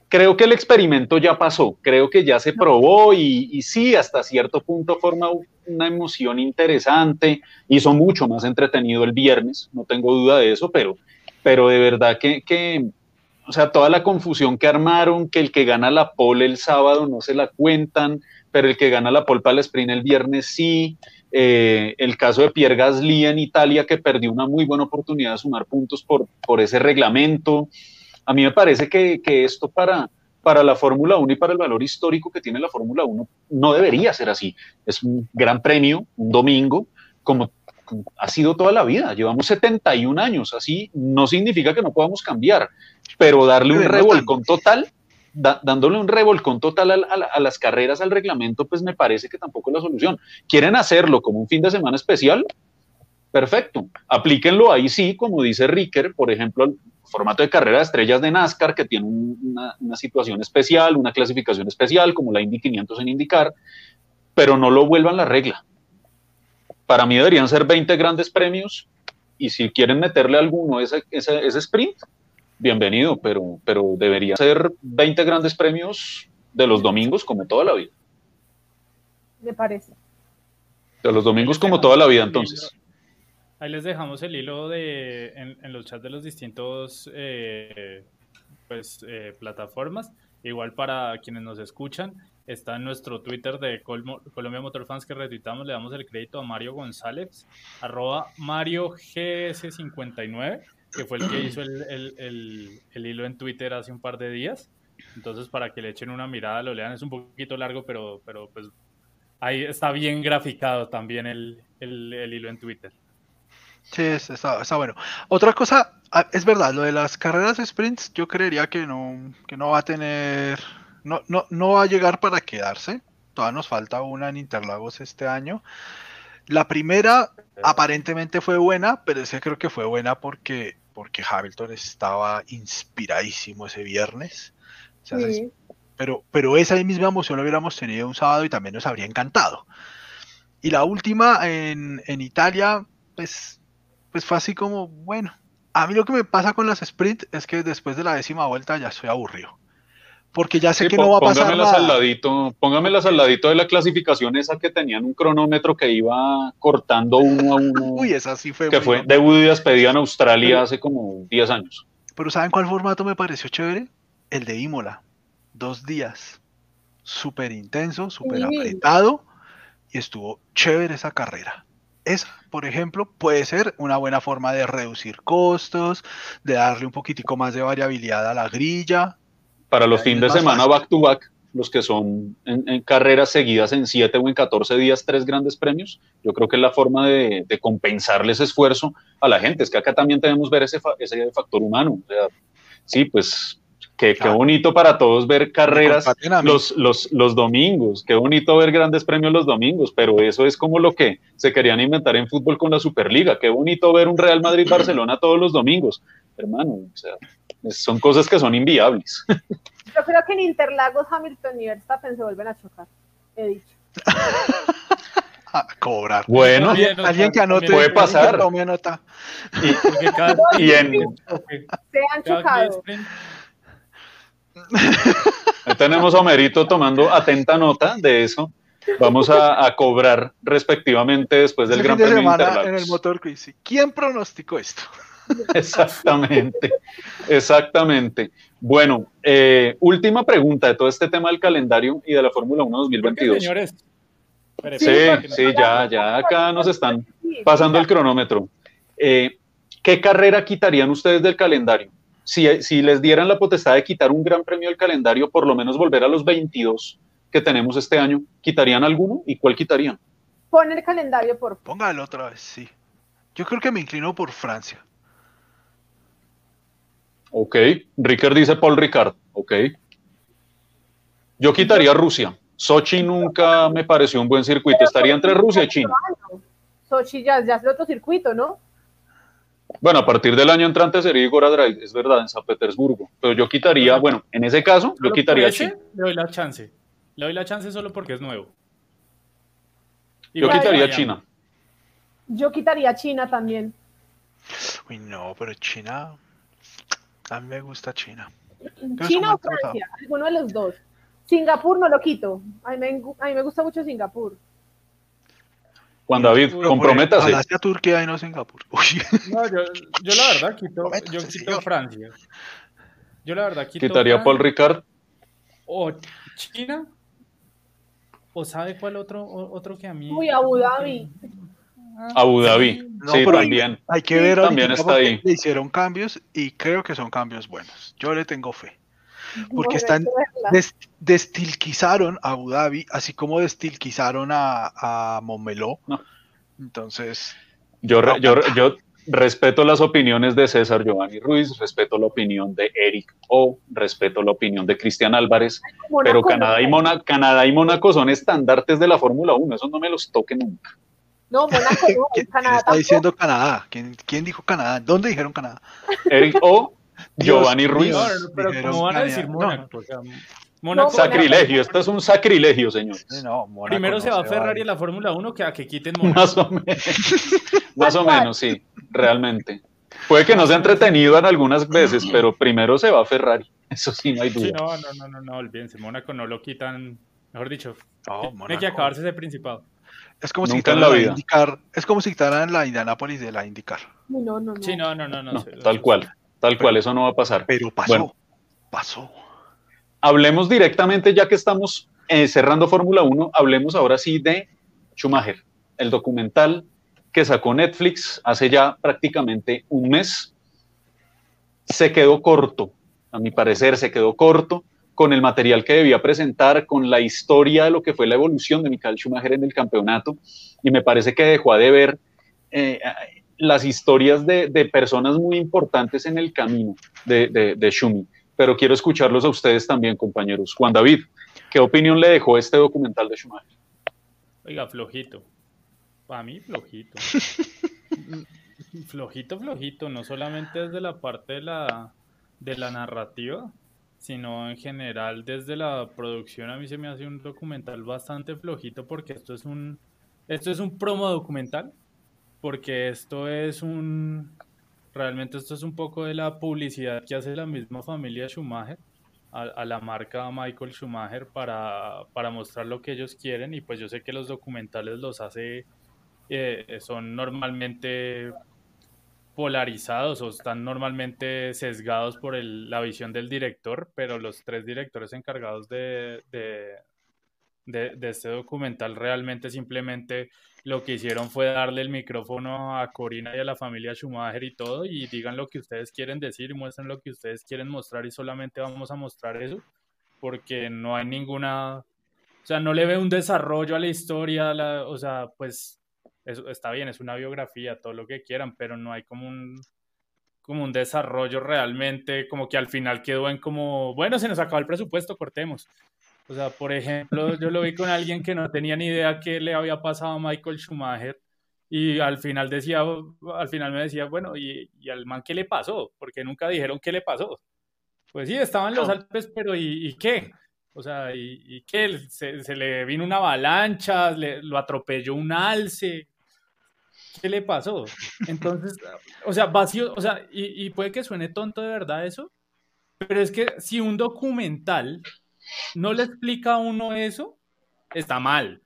creo que el experimento ya pasó. Creo que ya se probó y, y sí, hasta cierto punto forma una emoción interesante. Hizo mucho más entretenido el viernes, no tengo duda de eso, pero, pero de verdad que, que o sea, toda la confusión que armaron, que el que gana la pole el sábado no se la cuentan, pero el que gana la pole para el sprint el viernes sí. Eh, el caso de Pierre Gasly en Italia, que perdió una muy buena oportunidad de sumar puntos por, por ese reglamento. A mí me parece que, que esto para, para la Fórmula 1 y para el valor histórico que tiene la Fórmula 1 no debería ser así. Es un gran premio, un domingo, como ha sido toda la vida. Llevamos 71 años, así no significa que no podamos cambiar pero darle un revolcón total, dándole un revolcón total a, las carreras, al reglamento, pues me parece que tampoco es la solución. ¿Quieren hacerlo como un fin de semana especial? Perfecto. Aplíquenlo ahí sí, como dice Ricker, por ejemplo, el formato de carrera de estrellas de NASCAR, que tiene una, una situación especial, una clasificación especial, como la Indy 500 en indicar, pero no lo vuelvan la regla. Para mí deberían ser 20 grandes premios y si quieren meterle alguno ese, ese, ese sprint, bienvenido, pero, pero debería ser 20 grandes premios de los domingos como toda la vida. Me parece. De los domingos como toda la vida, entonces. Ahí les dejamos el hilo de, en, los chats de los distintos eh, pues, eh, plataformas. Igual para quienes nos escuchan, está en nuestro Twitter de Colombia Motor Fans que retuitamos, le damos el crédito a Mario González, arroba Mario GS59 que fue el que hizo el, hilo en Twitter hace un par de días. Entonces, para que le echen una mirada, lo lean, es un poquito largo, pero, pero pues ahí está bien graficado también el, hilo en Twitter. Sí, está, bueno. Otra cosa, ah, es verdad, lo de las carreras sprints, yo creería que no, que no va a tener, no, no, no va a llegar para quedarse. Todavía nos falta una en Interlagos este año. La primera aparentemente fue buena, pero ese creo que fue buena porque porque Hamilton estaba inspiradísimo ese viernes. pero, pero esa misma emoción lo hubiéramos tenido un sábado y también nos habría encantado. Y la última en, Italia, pues, pues fue así como, bueno, a mí lo que me pasa con las sprint es que después de la décima vuelta ya estoy aburrido porque ya sé que no va a pasar nada. Al ladito, póngamelas al ladito de la clasificación esa que tenían un cronómetro que iba cortando uno a uno. Uy, esa sí fue. Que fue y despedida en Australia hace como 10 años. Pero ¿saben cuál formato me pareció chévere? El de Imola. Dos días. Súper intenso, súper apretado. Y estuvo chévere esa carrera. esa, por ejemplo, puede ser una buena forma de reducir costos, de darle un poquitico más de variabilidad a la grilla. Para los fines es de semana fácil. back to back, los que son en, en carreras seguidas en 7 o en 14 días, tres grandes premios, yo creo que es la forma de, de compensarle ese esfuerzo a la gente. Es que acá también debemos ver ese, fa- ese factor humano. O sea, sí, pues qué, bonito para todos ver carreras los, los, los domingos, qué bonito ver grandes premios los domingos, pero eso es como lo que se querían inventar en fútbol con la Superliga. Qué bonito ver un Real Madrid-Barcelona todos los domingos. Hermano, o sea, son cosas que son inviables. Yo creo que en Interlagos, Hamilton y Verstappen se vuelven a chocar. He dicho. A cobrar. Bueno, Alguien que anote. Puede pasar. tome nota. cada- y en, Se han cada chocado. Ahí tenemos a Homerito tomando atenta nota de eso. Vamos a, a cobrar respectivamente después del Ese Gran fin de Premio de semana en el Interlagos. motor quiz. ¿Quién pronosticó esto? Exactamente, exactamente. Bueno, eh, última pregunta de todo este tema del calendario y de la Fórmula 1 ¿Por qué, 2022. señores? Espere, Sí, sí, ya, ya acá nos están pasando el cronómetro. Eh, ¿Qué carrera quitarían ustedes del calendario? Si, si les dieran la potestad de quitar un gran premio del calendario, por lo menos volver a los 22 que tenemos este año, ¿quitarían alguno? ¿Y cuál quitarían? Pon el calendario, por. Póngalo otra vez, sí. Yo creo que me inclino por Francia. Ok, Ricker dice Paul Ricard, ok. Yo quitaría Rusia. Sochi nunca me pareció un buen circuito. Estaría entre Rusia y China. Sochi ya, ya es el otro circuito, ¿no? Bueno, a partir del año entrante sería Igor Drive, es verdad, en San Petersburgo. Pero yo quitaría, bueno, en ese caso, yo quitaría ese, China. Le doy la chance. Le doy la chance solo porque es nuevo. Yo quitaría. China. Yo quitaría China también. Uy, no, pero China. A mí me gusta China. China o Francia, alguno de los dos. Singapur no lo quito. A mí me, a mí me gusta mucho Singapur. Juan David, comprométase. Turquía y no Singapur. Uy, No, yo, yo la verdad quito, yo quito. Francia. Yo la verdad quito Quitaría Francia, Paul Ricard. o China o sabe cuál otro otro que a mí Uy, Abu Dhabi. Abu Dhabi. No, sí, pero- también. hay que Sí, ver también está ahí. le hicieron cambios y creo que son cambios buenos. Yo le tengo fe. Porque están. Des- destilquizaron a Abu Dhabi, así como destilquizaron a, a Montmeló. No. Entonces, Yo, re- yo, yo respeto las opiniones de César Giovanni Ruiz, respeto la opinión de Eric O, respeto la opinión de Cristian Álvarez, Mónaco pero Canadá y. Mona- Canadá y Mónaco son estandartes de la Fórmula 1, esos no me los toquen nunca. No, Mónaco no. ¿quién, quién Canadá está tampoco. diciendo Canadá? ¿Quién, quién dijo Canadá? ¿Dónde dijeron Canadá? Eric O, Giovanni. Ruiz. No, pero como van a decir. Mónaco, o sea, Mónaco, Sacrilegio, esto es un sacrilegio, señores. Sí, no, Mónaco primero no se va Ferrari vale. en la Fórmula 1 que a que quiten Mónaco. Más o menos. Más o menos, sí, realmente. Puede que no sea entretenido en algunas veces, pero primero se va a Ferrari. Eso sí, no hay duda. Sí, no, no, no, no, no, olvídense, Mónaco no lo quitan, mejor dicho, No, tiene que acabarse ese principado. Es como si Nunca en quitaran la la. Es como si quitaran la Indianapolis de la IndyCar. Uy, No, no, no. Sí, no, no, no, no. Tal sí, cual, tal cual, eso no va a pasar. Pero pasó. Bueno. Pasó. Hablemos directamente, ya que estamos eh, cerrando Fórmula 1, hablemos ahora sí de Schumacher, el documental que sacó Netflix hace ya prácticamente un mes. Se quedó corto, a mi parecer, se quedó corto con el material que debía presentar, con la historia de lo que fue la evolución de Michael Schumacher en el campeonato, y me parece que dejó de ver eh, las historias de, de, personas muy importantes en el camino de, de, de Schumi pero quiero escucharlos a ustedes también, compañeros. Juan David, ¿qué opinión le dejó este documental de Schumacher? Oiga, flojito. Para mí, flojito. flojito, flojito. No solamente desde la parte de la, de la narrativa, sino en general desde la producción. A mí se me hace un documental bastante flojito porque esto es un, esto es un promo documental. Porque esto es un, Realmente esto es un poco de la publicidad que hace la misma familia Schumacher a, la marca Michael Schumacher para, para, mostrar lo que ellos quieren. Y pues yo sé que los documentales los hace, eh, son normalmente polarizados o están normalmente sesgados por el, la visión del director, pero los tres directores encargados de, de, de este documental realmente simplemente lo que hicieron fue darle el micrófono a Corina y a la familia Schumacher y todo, y digan lo que ustedes quieren decir muestren lo que ustedes quieren mostrar y solamente vamos a mostrar eso, porque no hay ninguna, o sea, no le ve un desarrollo a la historia, o sea, pues eso está bien, es una biografía, todo lo que quieran, pero no hay como un como un desarrollo realmente, como que al final quedó en como, bueno, se nos acabó el presupuesto, cortemos. O sea, por ejemplo, yo lo vi con alguien que no tenía ni idea qué le había pasado a Michael Schumacher y al final decía, al final me decía, bueno, ¿y, y al man qué le pasó? Porque nunca dijeron qué le pasó. Pues sí, estaban los Alpes, pero ¿y, qué? O sea, ¿y, y qué? Se, se, le vino una avalancha, le, lo atropelló un alce. ¿Qué le pasó? Entonces, o sea, vacío, o sea, y, y puede que suene tonto de verdad eso, pero es que si un documental no le explica a uno eso, está mal.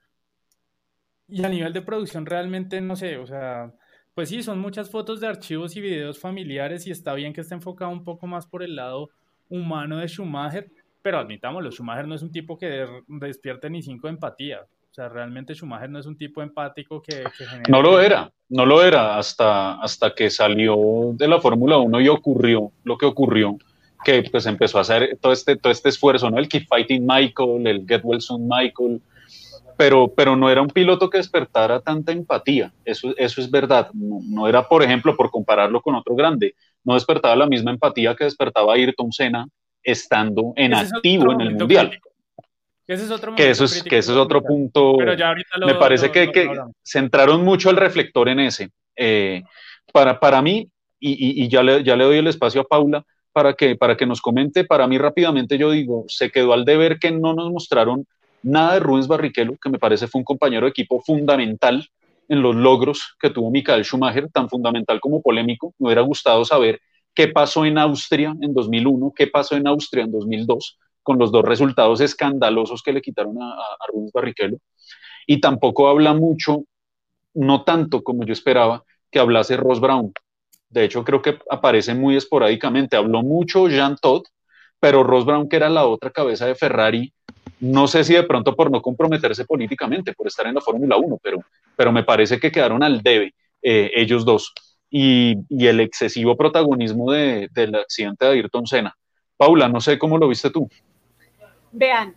Y a nivel de producción realmente no sé, o sea, pues sí, son muchas fotos de archivos y videos familiares y está bien que esté enfocado un poco más por el lado humano de Schumacher, pero admitámoslo, Schumacher no es un tipo que despierte ni cinco de empatía. O sea, realmente Schumacher no es un tipo empático que... No lo era, no lo era hasta, hasta que salió de la Fórmula 1 y ocurrió lo que ocurrió que pues empezó a hacer todo este, todo este esfuerzo, ¿no? El Keep Fighting Michael, el Get Well Soon Michael, pero, pero no era un piloto que despertara tanta empatía, eso, eso es verdad, no, era, por ejemplo, por compararlo con otro grande, no despertaba la misma empatía que despertaba Ayrton Senna estando en activo en el Mundial. Ese es otro que eso es, que ese es otro punto. Pero ya lo, me parece que, que centraron mucho el reflector en ese. Eh, para, para mí, y, y, ya, le, ya le doy el espacio a Paula, para que, para que nos comente. Para mí rápidamente yo digo, se quedó al deber que no nos mostraron nada de Rubens Barrichello, que me parece fue un compañero de equipo fundamental en los logros que tuvo Michael Schumacher, tan fundamental como polémico. Me hubiera gustado saber qué pasó en Austria en 2001, qué pasó en Austria en 2002, con los dos resultados escandalosos que le quitaron a, a Rubens Barrichello. Y tampoco habla mucho, no tanto como yo esperaba, que hablase Ross Brown, de hecho, creo que aparece muy esporádicamente. Habló mucho Jean Todt, pero Ross Brown, que era la otra cabeza de Ferrari, no sé si de pronto por no comprometerse políticamente, por estar en la Fórmula 1, pero, pero me parece que quedaron al debe eh, ellos dos. Y, y, el excesivo protagonismo de, del accidente de Ayrton Senna. Paula, no sé cómo lo viste tú. Vean,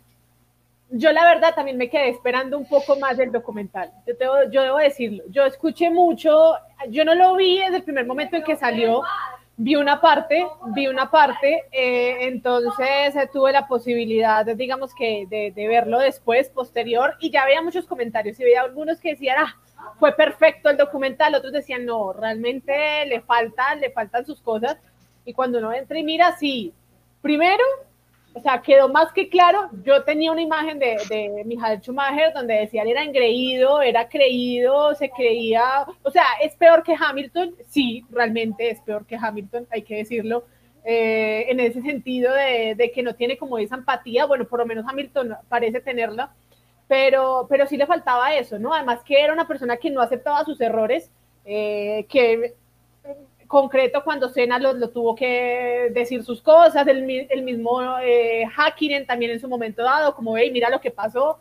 yo la verdad también me quedé esperando un poco más del documental. Yo, yo debo decirlo. Yo escuché mucho, yo no lo vi desde el primer momento en que salió. Vi una parte, vi una parte, eh, entonces eh, tuve la posibilidad, de, digamos que, de, verlo después, posterior, y ya había muchos comentarios y había algunos que decían, ah, fue perfecto el documental, otros decían, no, realmente le faltan, le faltan sus cosas, y cuando uno entra y mira, sí, primero, o sea, quedó más que claro. Yo tenía una imagen de, de Michael Schumacher donde decía él era engreído, era creído, se creía, o sea, es peor que Hamilton. Sí, realmente es peor que Hamilton, hay que decirlo. Eh, en ese sentido de, de, que no tiene como esa empatía, bueno, por lo menos Hamilton parece tenerla, pero, pero sí le faltaba eso, ¿no? Además que era una persona que no aceptaba sus errores, eh, que concreto cuando Senna lo, tuvo que decir sus cosas, el, mismo eh, Hakkinen también en su momento dado, como ve, mira lo que pasó.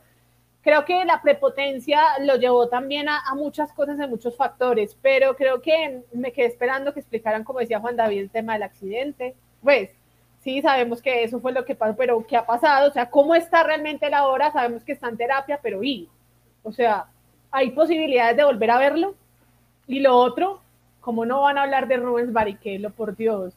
Creo que la prepotencia lo llevó también a, a, muchas cosas, a muchos factores, pero creo que me quedé esperando que explicaran, como decía Juan David, el tema del accidente. Pues sí, sabemos que eso fue lo que pasó, pero ¿qué ha pasado? O sea, ¿cómo está realmente la hora? Sabemos que está en terapia, pero ¿y? O sea, ¿hay posibilidades de volver a verlo? Y lo otro, ¿Cómo no van a hablar de Rubens Barrichello, por Dios?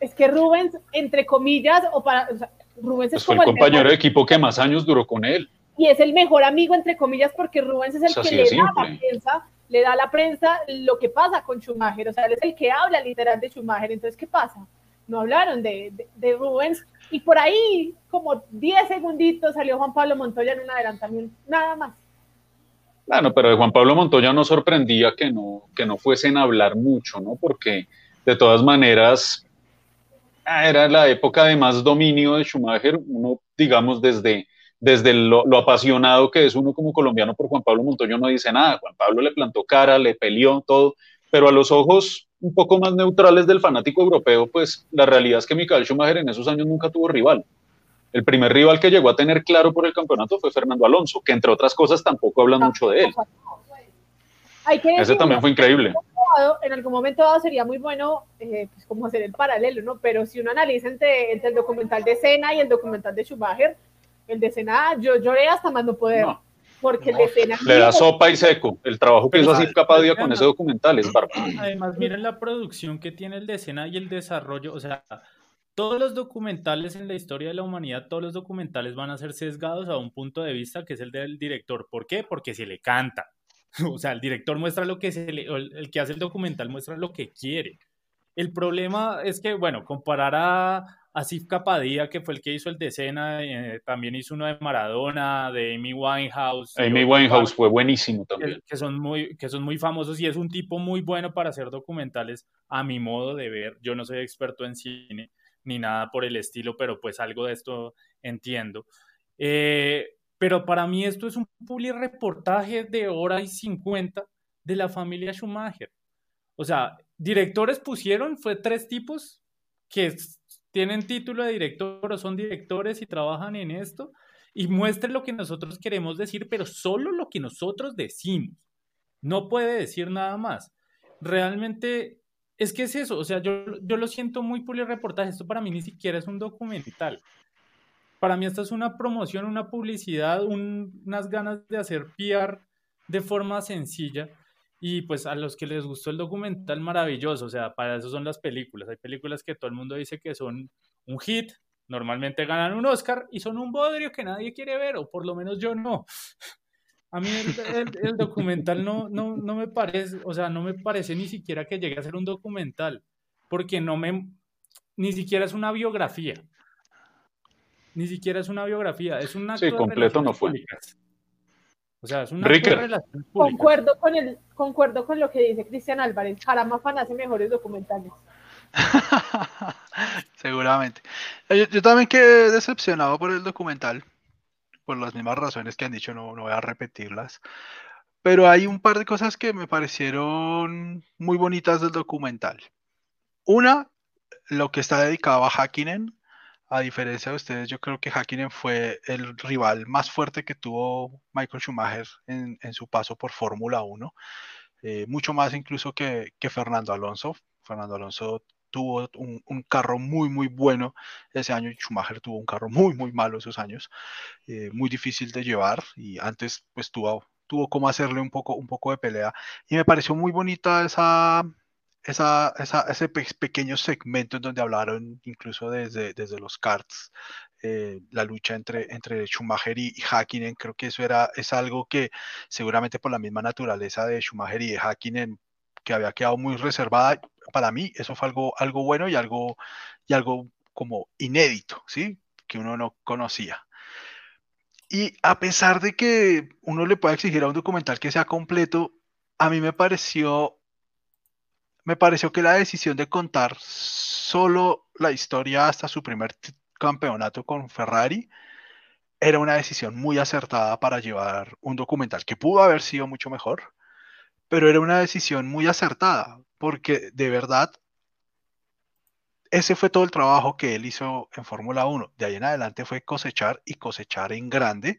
Es que Rubens, entre comillas, o para. O sea, Rubens es pues como fue el compañero de equipo que más años duró con él. Y es el mejor amigo, entre comillas, porque Rubens es el que le da a la prensa, le da a la prensa lo que pasa con Schumacher. O sea, él es el que habla literal de Schumacher. Entonces, ¿qué pasa? No hablaron de, de, de Rubens. Y por ahí, como 10 segunditos, salió Juan Pablo Montoya en un adelantamiento. Nada más. Bueno, pero de Juan Pablo Montoya no sorprendía que no, que no fuesen a hablar mucho, ¿no? Porque de todas maneras ah, era la época de más dominio de Schumacher, uno, digamos, desde, desde lo, lo, apasionado que es uno como colombiano por Juan Pablo Montoya no dice nada, Juan Pablo le plantó cara, le peleó, todo, pero a los ojos un poco más neutrales del fanático europeo, pues la realidad es que Michael Schumacher en esos años nunca tuvo rival. El primer rival que llegó a tener claro por el campeonato fue Fernando Alonso, que entre otras cosas tampoco hablan mucho de él. Ese también fue increíble. En algún momento dado sería muy bueno, eh, pues como hacer el paralelo, ¿no? Pero si uno analiza entre, el documental de Senna y el documental de Schumacher, el de Senna, yo lloré hasta más no poder. Porque el de Senna. Le da sopa y seco. El trabajo que hizo así Capadía con ese documental es bárbaro. Además, miren la producción que tiene el de Senna y el desarrollo. O sea, todos los documentales en la historia de la humanidad, todos los documentales van a ser sesgados a un punto de vista que es el del director. ¿Por qué? Porque se le canta. O sea, el director muestra lo que se le, el que hace el documental muestra lo que quiere. El problema es que, bueno, comparar a, a Sif Capadía, que fue el que hizo el de escena, eh, también hizo uno de Maradona, de Amy Winehouse. Amy Winehouse fue buenísimo también. Que, son muy, que son muy famosos y es un tipo muy bueno para hacer documentales, a mi modo de ver. Yo no soy experto en cine ni nada por el estilo, pero pues algo de esto entiendo. Eh, pero para mí esto es un public reportaje de hora y cincuenta de la familia Schumacher. O sea, directores pusieron, fue tres tipos que tienen título de director o son directores y trabajan en esto y muestren lo que nosotros queremos decir, pero solo lo que nosotros decimos. No puede decir nada más. Realmente es que es eso, o sea, yo, yo lo siento muy reportaje, esto para mí ni siquiera es un documental. Para mí esta es una promoción, una publicidad, unas ganas de hacer PR de forma sencilla. Y pues a los que les gustó el documental, maravilloso. O sea, para eso son las películas. Hay películas que todo el mundo dice que son un hit, normalmente ganan un Oscar y son un bodrio que nadie quiere ver, o por lo menos yo no. A mí el, documental no, no, no, me parece, o sea, no me parece ni siquiera que llegue a ser un documental, porque no me, ni siquiera es una biografía ni siquiera es una biografía, es un acto sí, completo no fue. O sea, es un acto de relaciones públicas. Concuerdo con, el, concuerdo con lo que dice Cristian Álvarez, Jaramafan hace mejores documentales. Seguramente. Yo, también quedé decepcionado por el documental, por las mismas razones que han dicho, no, no voy a repetirlas. Pero hay un par de cosas que me parecieron muy bonitas del documental. Una, lo que está dedicado a Hakkinen, a diferencia de ustedes, yo creo que Hakkinen fue el rival más fuerte que tuvo Michael Schumacher en, su paso por Fórmula 1, eh, mucho más incluso que, Fernando Alonso. Fernando Alonso tuvo un, carro muy, muy bueno ese año y Schumacher tuvo un carro muy, muy malo esos años, eh, muy difícil de llevar y antes pues tuvo, tuvo como hacerle un poco, un poco de pelea y me pareció muy bonita esa, esa, ese pequeño segmento en donde hablaron incluso desde, desde los karts, eh, la lucha entre, entre Schumacher y, Hakkinen, creo que eso era, es algo que seguramente por la misma naturaleza de Schumacher y de Hakkinen, que había quedado muy reservada, para mí eso fue algo, algo bueno y algo, y algo como inédito, ¿sí? Que uno no conocía. Y a pesar de que uno le puede exigir a un documental que sea completo, a mí me pareció me pareció que la decisión de contar solo la historia hasta su primer campeonato con Ferrari era una decisión muy acertada para llevar un documental que pudo haber sido mucho mejor, pero era una decisión muy acertada, porque de verdad ese fue todo el trabajo que él hizo en Fórmula 1. De ahí en adelante fue cosechar y cosechar en grande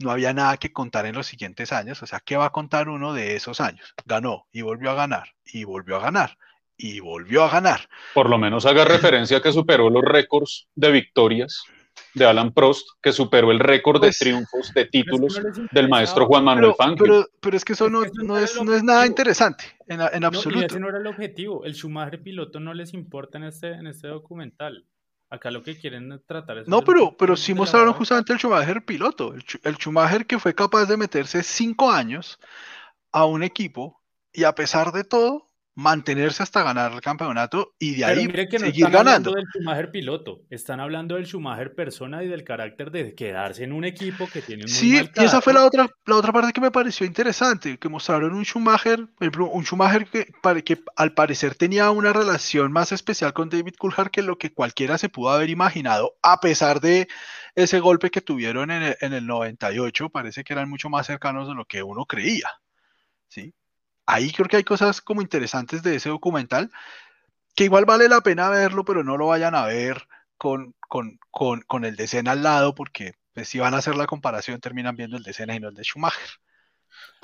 no había nada que contar en los siguientes años. O sea, ¿qué va a contar uno de esos años? Ganó y volvió a ganar y volvió a ganar y volvió a ganar. Por lo menos haga referencia que superó los récords de victorias de Alan Prost, que superó el récord de pues, triunfos, de títulos del maestro Juan Manuel Fangio. Pero, es que eso no, es, no es, nada interesante, en, en absoluto. ese no era el objetivo. El Schumacher piloto no les importa en este, en este documental. Acá lo que quieren tratar es... No, pero, pero sí mostraron justamente el Schumacher piloto, el, Schumacher que fue capaz de meterse cinco años a un equipo y a pesar de todo mantenerse hasta ganar el campeonato y de ahí que no seguir están ganando. Hablando del Schumacher piloto, están hablando del Schumacher persona y del carácter de quedarse en un equipo que tiene un Sí, y esa fue la otra, la otra parte que me pareció interesante, que mostraron un Schumacher, un Schumacher que, que al parecer tenía una relación más especial con David Coulthard que lo que cualquiera se pudo haber imaginado, a pesar de ese golpe que tuvieron en el, en el 98, parece que eran mucho más cercanos de lo que uno creía. ¿sí? Ahí creo que hay cosas como interesantes de ese documental, que igual vale la pena verlo, pero no lo vayan a ver con, con, con, con el de Senna al lado, porque pues, si van a hacer la comparación, terminan viendo el de Senna y no el de Schumacher.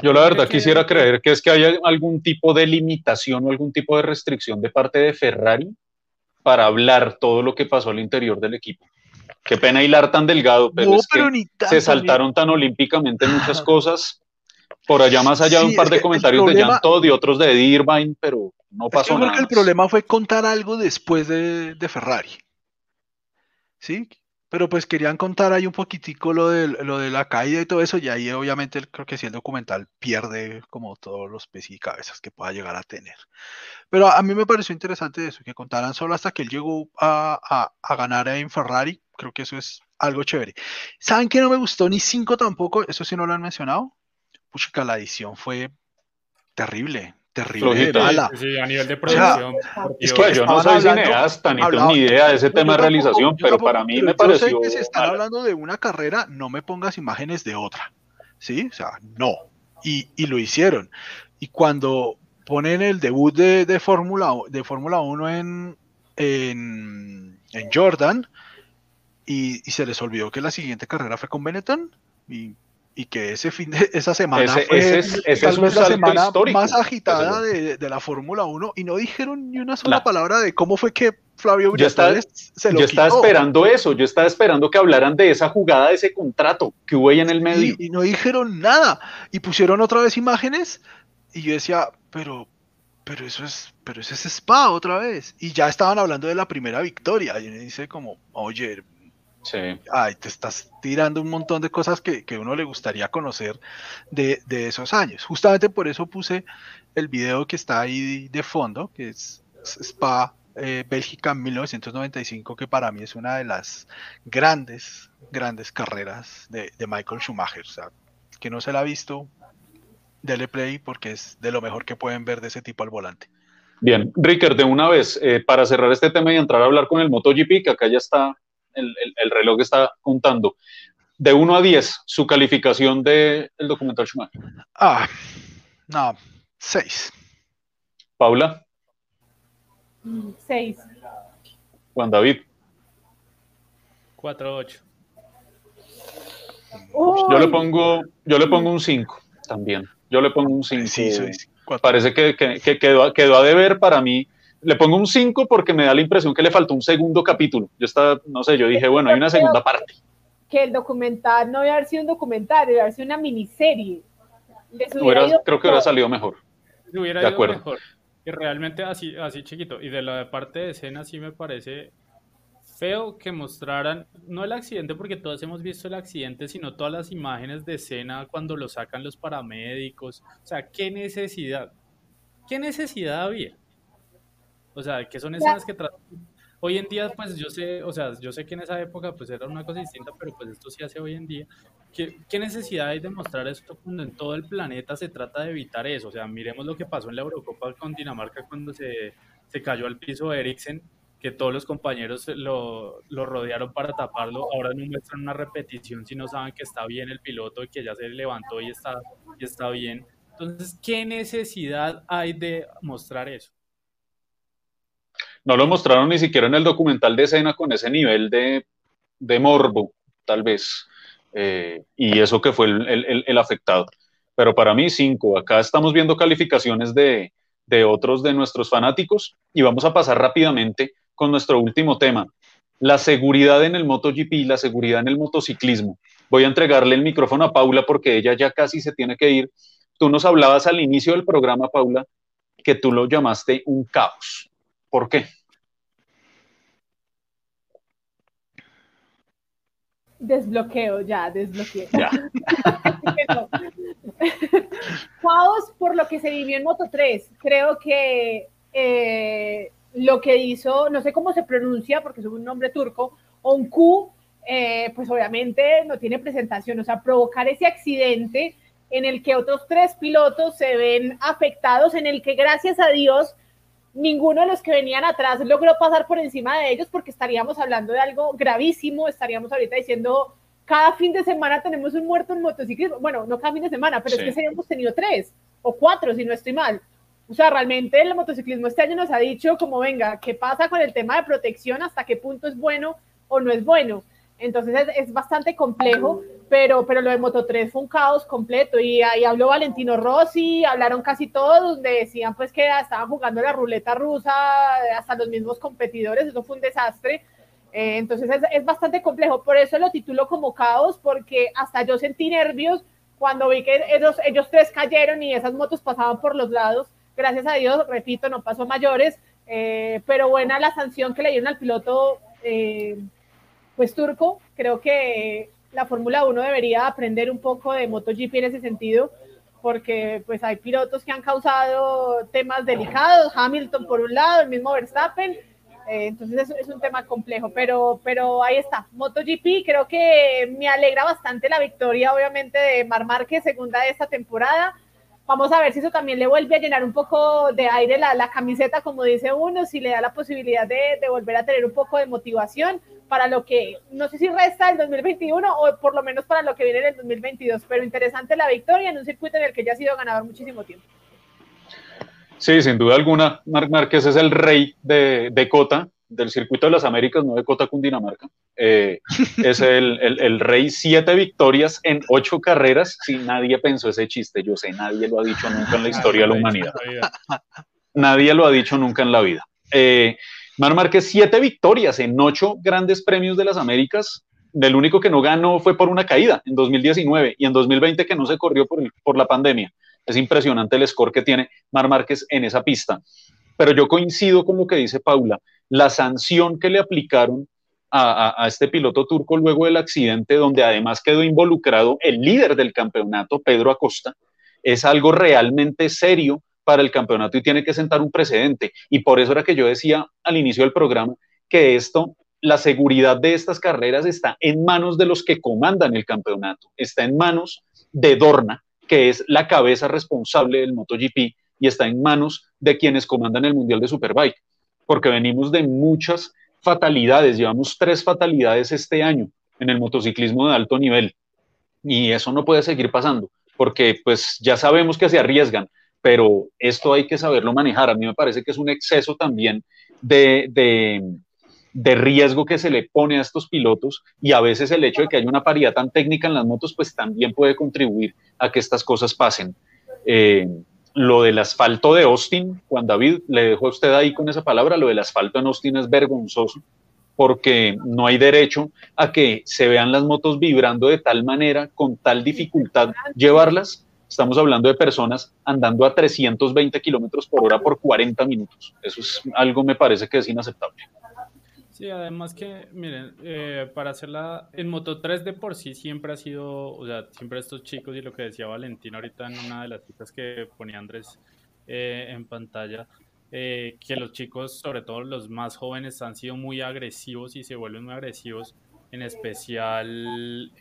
Yo la verdad quisiera creer que es que haya algún tipo de limitación o algún tipo de restricción de parte de Ferrari para hablar todo lo que pasó al interior del equipo. Qué pena hilar tan delgado, pero, es que se saltaron tan olímpicamente muchas cosas. Por allá más allá de un par de comentarios de Jan Todd y otros de Eddie Irvine, pero no pasó yo creo que el problema fue contar algo después de, de Ferrari. ¿Sí? pero pues querían contar ahí un poquitico lo de, lo de la caída y todo eso, y ahí obviamente creo que sí el documental pierde como todos los pies y cabezas que pueda llegar a tener. Pero a mí me pareció interesante eso, que contaran solo hasta que él llegó a, a, ganar en Ferrari, creo que eso es algo chévere. ¿Saben que no me gustó ni cinco tampoco? Eso sí no lo han mencionado. Pucha, la edición fue terrible terrible Sí, a nivel de producción. es que yo no soy cineasta ni tengo ni idea de ese tema de realización, pero para mí me pareció. Sé que si están hablando de una carrera, no me pongas imágenes de otra. ¿Sí? O sea, no. Y, y lo hicieron. Y cuando ponen el debut de, de Fórmula de Fórmula 1 en, en, en Jordan y, y, se les olvidó que la siguiente carrera fue con Benetton y y que ese fin de esa semana fue es, tal vez la semana más agitada de, de, la Fórmula 1 y no dijeron ni una sola palabra de cómo fue que Flavio estaba, se lo Yo estaba esperando eso, yo estaba esperando que hablaran de esa jugada, de ese contrato que hubo ahí en el medio. Y, y no dijeron nada y pusieron otra vez imágenes y yo decía, pero pero eso es, pero eso es Spa otra vez. Y ya estaban hablando de la primera victoria. Y me dice como, oye, Ay, te estás tirando un montón de cosas que, que uno le gustaría conocer de, de, esos años. Justamente por eso puse el video que está ahí de fondo, que es Spa eh, Bélgica 1995, que para mí es una de las grandes, grandes carreras de, de Michael Schumacher. O sea, que no se la ha visto, dele play porque es de lo mejor que pueden ver de ese tipo al volante. Bien, Ricker, de una vez, eh, para cerrar este tema y entrar a hablar con el MotoGP, que acá ya está el, reloj está contando. De 1 a 10, su calificación del documental Schumacher. Ah, no, 6. Paula. 6. Juan David. 4, 8. Yo le pongo, yo le pongo un 5 también. Yo le pongo un 5. Sí, Parece que, que, quedó, quedó a deber para mí le pongo un 5 porque me da la impresión que le faltó un segundo capítulo. Yo estaba, no sé, yo dije, bueno, hay una segunda parte. Que el documental no debe haber sido un documental, debe haber sido una miniserie. creo que hubiera salido mejor. Hubiera de acuerdo. mejor. Y realmente así, así chiquito. Y de la parte de escena sí me parece feo que mostraran, no el accidente, porque todos hemos visto el accidente, sino todas las imágenes de escena cuando lo sacan los paramédicos. O sea, ¿qué necesidad? ¿Qué necesidad había? O sea, que son escenas que hoy en día, pues yo sé, o sea, yo sé que en esa época pues era una cosa distinta, pero pues esto se hace hoy en día. ¿Qué, qué necesidad hay de mostrar esto cuando en todo el planeta se trata de evitar eso? O sea, miremos lo que pasó en la Eurocopa con Dinamarca cuando se, se cayó al piso Eriksen, que todos los compañeros lo, lo, rodearon para taparlo. Ahora no muestran una repetición si no saben que está bien el piloto y que ya se levantó y está, y está bien. Entonces, ¿qué necesidad hay de mostrar eso? No lo mostraron ni siquiera en el documental de escena con ese nivel de, morbo, tal vez. Eh, y eso que fue el, afectado. Pero para mí, cinco. Acá estamos viendo calificaciones de, de otros de nuestros fanáticos y vamos a pasar rápidamente con nuestro último tema, la seguridad en el MotoGP, la seguridad en el motociclismo. Voy a entregarle el micrófono a Paula porque ella ya casi se tiene que ir. Tú nos hablabas al inicio del programa, Paula, que tú lo llamaste un caos. ¿Por qué? Desbloqueo, ya, desbloqueo. Ya. Caos por lo que se vivió en Moto 3. Creo que eh, lo que hizo, no sé cómo se pronuncia porque es un nombre turco, Onku, eh, pues obviamente no tiene presentación. O sea, provocar ese accidente en el que otros tres pilotos se ven afectados, en el que gracias a Dios ninguno de los que venían atrás logró pasar por encima de ellos porque estaríamos hablando de algo gravísimo, estaríamos ahorita diciendo, cada fin de semana tenemos un muerto en motociclismo, bueno, no cada fin de semana, pero es que hemos tenido tres o cuatro, si no estoy mal. o sea, realmente el motociclismo este año nos ha dicho como, venga, ¿qué pasa con el tema de protección? ¿Hasta qué punto es bueno o no es bueno? Entonces es, bastante complejo, pero, pero lo de Moto 3 fue un caos completo y ahí habló Valentino Rossi, hablaron casi todos, donde decían pues que estaban jugando la ruleta rusa, hasta los mismos competidores, eso fue un desastre. Eh, entonces es, es, bastante complejo, por eso lo titulo como caos, porque hasta yo sentí nervios cuando vi que ellos, ellos tres cayeron y esas motos pasaban por los lados. Gracias a Dios, repito, no pasó mayores, eh, pero buena la sanción que le dieron al piloto. Eh, pues turco. Creo que la Fórmula 1 debería aprender un poco de MotoGP en ese sentido, porque pues hay pilotos que han causado temas delicados, Hamilton por un lado, el mismo Verstappen, eh, entonces es, es, un tema complejo, pero, pero ahí está, MotoGP, creo que me alegra bastante la victoria obviamente de Mar Márquez, segunda de esta temporada, Vamos a ver si eso también le vuelve a llenar un poco de aire la, la camiseta, como dice uno, si le da la posibilidad de, de, volver a tener un poco de motivación para lo que, no sé si resta el 2021 o por lo menos para lo que viene en el 2022, pero interesante la victoria en un circuito en el que ya ha sido ganador muchísimo tiempo. Sí, sin duda alguna, Marc Márquez es el rey de, de Cota, del circuito de las Américas, no de Cota Cundinamarca. Eh, es el, el, el, rey siete victorias en ocho carreras. Si nadie pensó ese chiste, yo sé, nadie lo ha dicho nunca en la historia de la humanidad. Nadie lo ha dicho nunca en la vida. Eh, Mar Márquez, siete victorias en ocho grandes premios de las Américas. Del único que no ganó fue por una caída en 2019 y en 2020 que no se corrió por, por la pandemia. Es impresionante el score que tiene Mar Márquez en esa pista. Pero yo coincido con lo que dice Paula la sanción que le aplicaron a, a, este piloto turco luego del accidente, donde además quedó involucrado el líder del campeonato, Pedro Acosta, es algo realmente serio para el campeonato y tiene que sentar un precedente. Y por eso era que yo decía al inicio del programa que esto, la seguridad de estas carreras está en manos de los que comandan el campeonato, está en manos de Dorna, que es la cabeza responsable del MotoGP, y está en manos de quienes comandan el Mundial de Superbike porque venimos de muchas fatalidades, llevamos tres fatalidades este año en el motociclismo de alto nivel. Y eso no puede seguir pasando porque pues ya sabemos que se arriesgan, pero esto hay que saberlo manejar. A mí me parece que es un exceso también de, de, riesgo que se le pone a estos pilotos y a veces el hecho de que haya una paridad tan técnica en las motos pues también puede contribuir a que estas cosas pasen. Eh, lo del asfalto de Austin, Juan David, le dejo a usted ahí con esa palabra, lo del asfalto en Austin es vergonzoso porque no hay derecho a que se vean las motos vibrando de tal manera, con tal dificultad llevarlas. Estamos hablando de personas andando a 320 kilómetros por hora por 40 minutos. Eso es algo, me parece que es inaceptable. Sí, además que, miren, eh, para hacerla en Moto 3 de por sí siempre ha sido, o sea, siempre estos chicos y lo que decía Valentín ahorita en una de las citas que ponía Andrés eh, en pantalla, eh, que los chicos, sobre todo los más jóvenes, han sido muy agresivos y se vuelven muy agresivos, en especial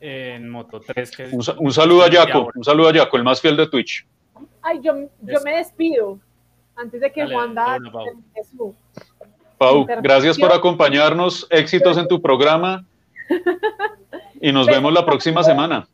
en Moto 3. Que un, un, saludo a Jaco, un saludo a Jaco, el más fiel de Twitch. Ay, yo, yo me despido antes de que Dale, Juan da Pau, gracias por acompañarnos. Éxitos en tu programa. Y nos vemos la próxima semana.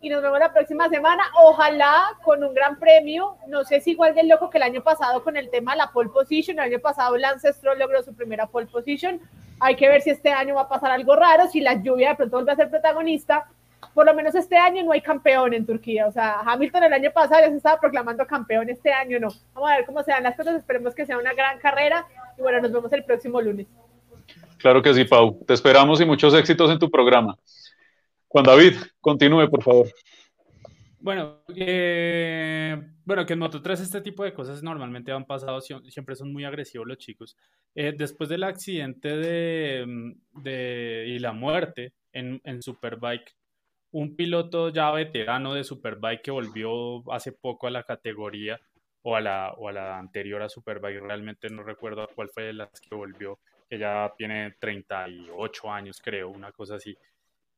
Y nos vemos la próxima semana. Ojalá con un gran premio. No sé si igual de loco que el año pasado con el tema de la pole position. El año pasado Lance Stroll logró su primera pole position. Hay que ver si este año va a pasar algo raro, si la lluvia de pronto vuelve a ser protagonista por lo menos este año no hay campeón en Turquía. O sea, Hamilton el año pasado ya se estaba proclamando campeón, este año no. Vamos a ver cómo se dan las cosas, esperemos que sea una gran carrera y bueno, nos vemos el próximo lunes. Claro que sí, Pau. Te esperamos y muchos éxitos en tu programa. Juan David, continúe, por favor. Bueno, eh, bueno, que en Moto 3 este tipo de cosas normalmente han pasado, siempre son muy agresivos los chicos. Eh, después del accidente de, de, y la muerte en, en Superbike, un piloto ya veterano de Superbike que volvió hace poco a la categoría o a la, o a la anterior a Superbike, realmente no recuerdo cuál fue de las que volvió, que ya tiene 38 años creo, una cosa así.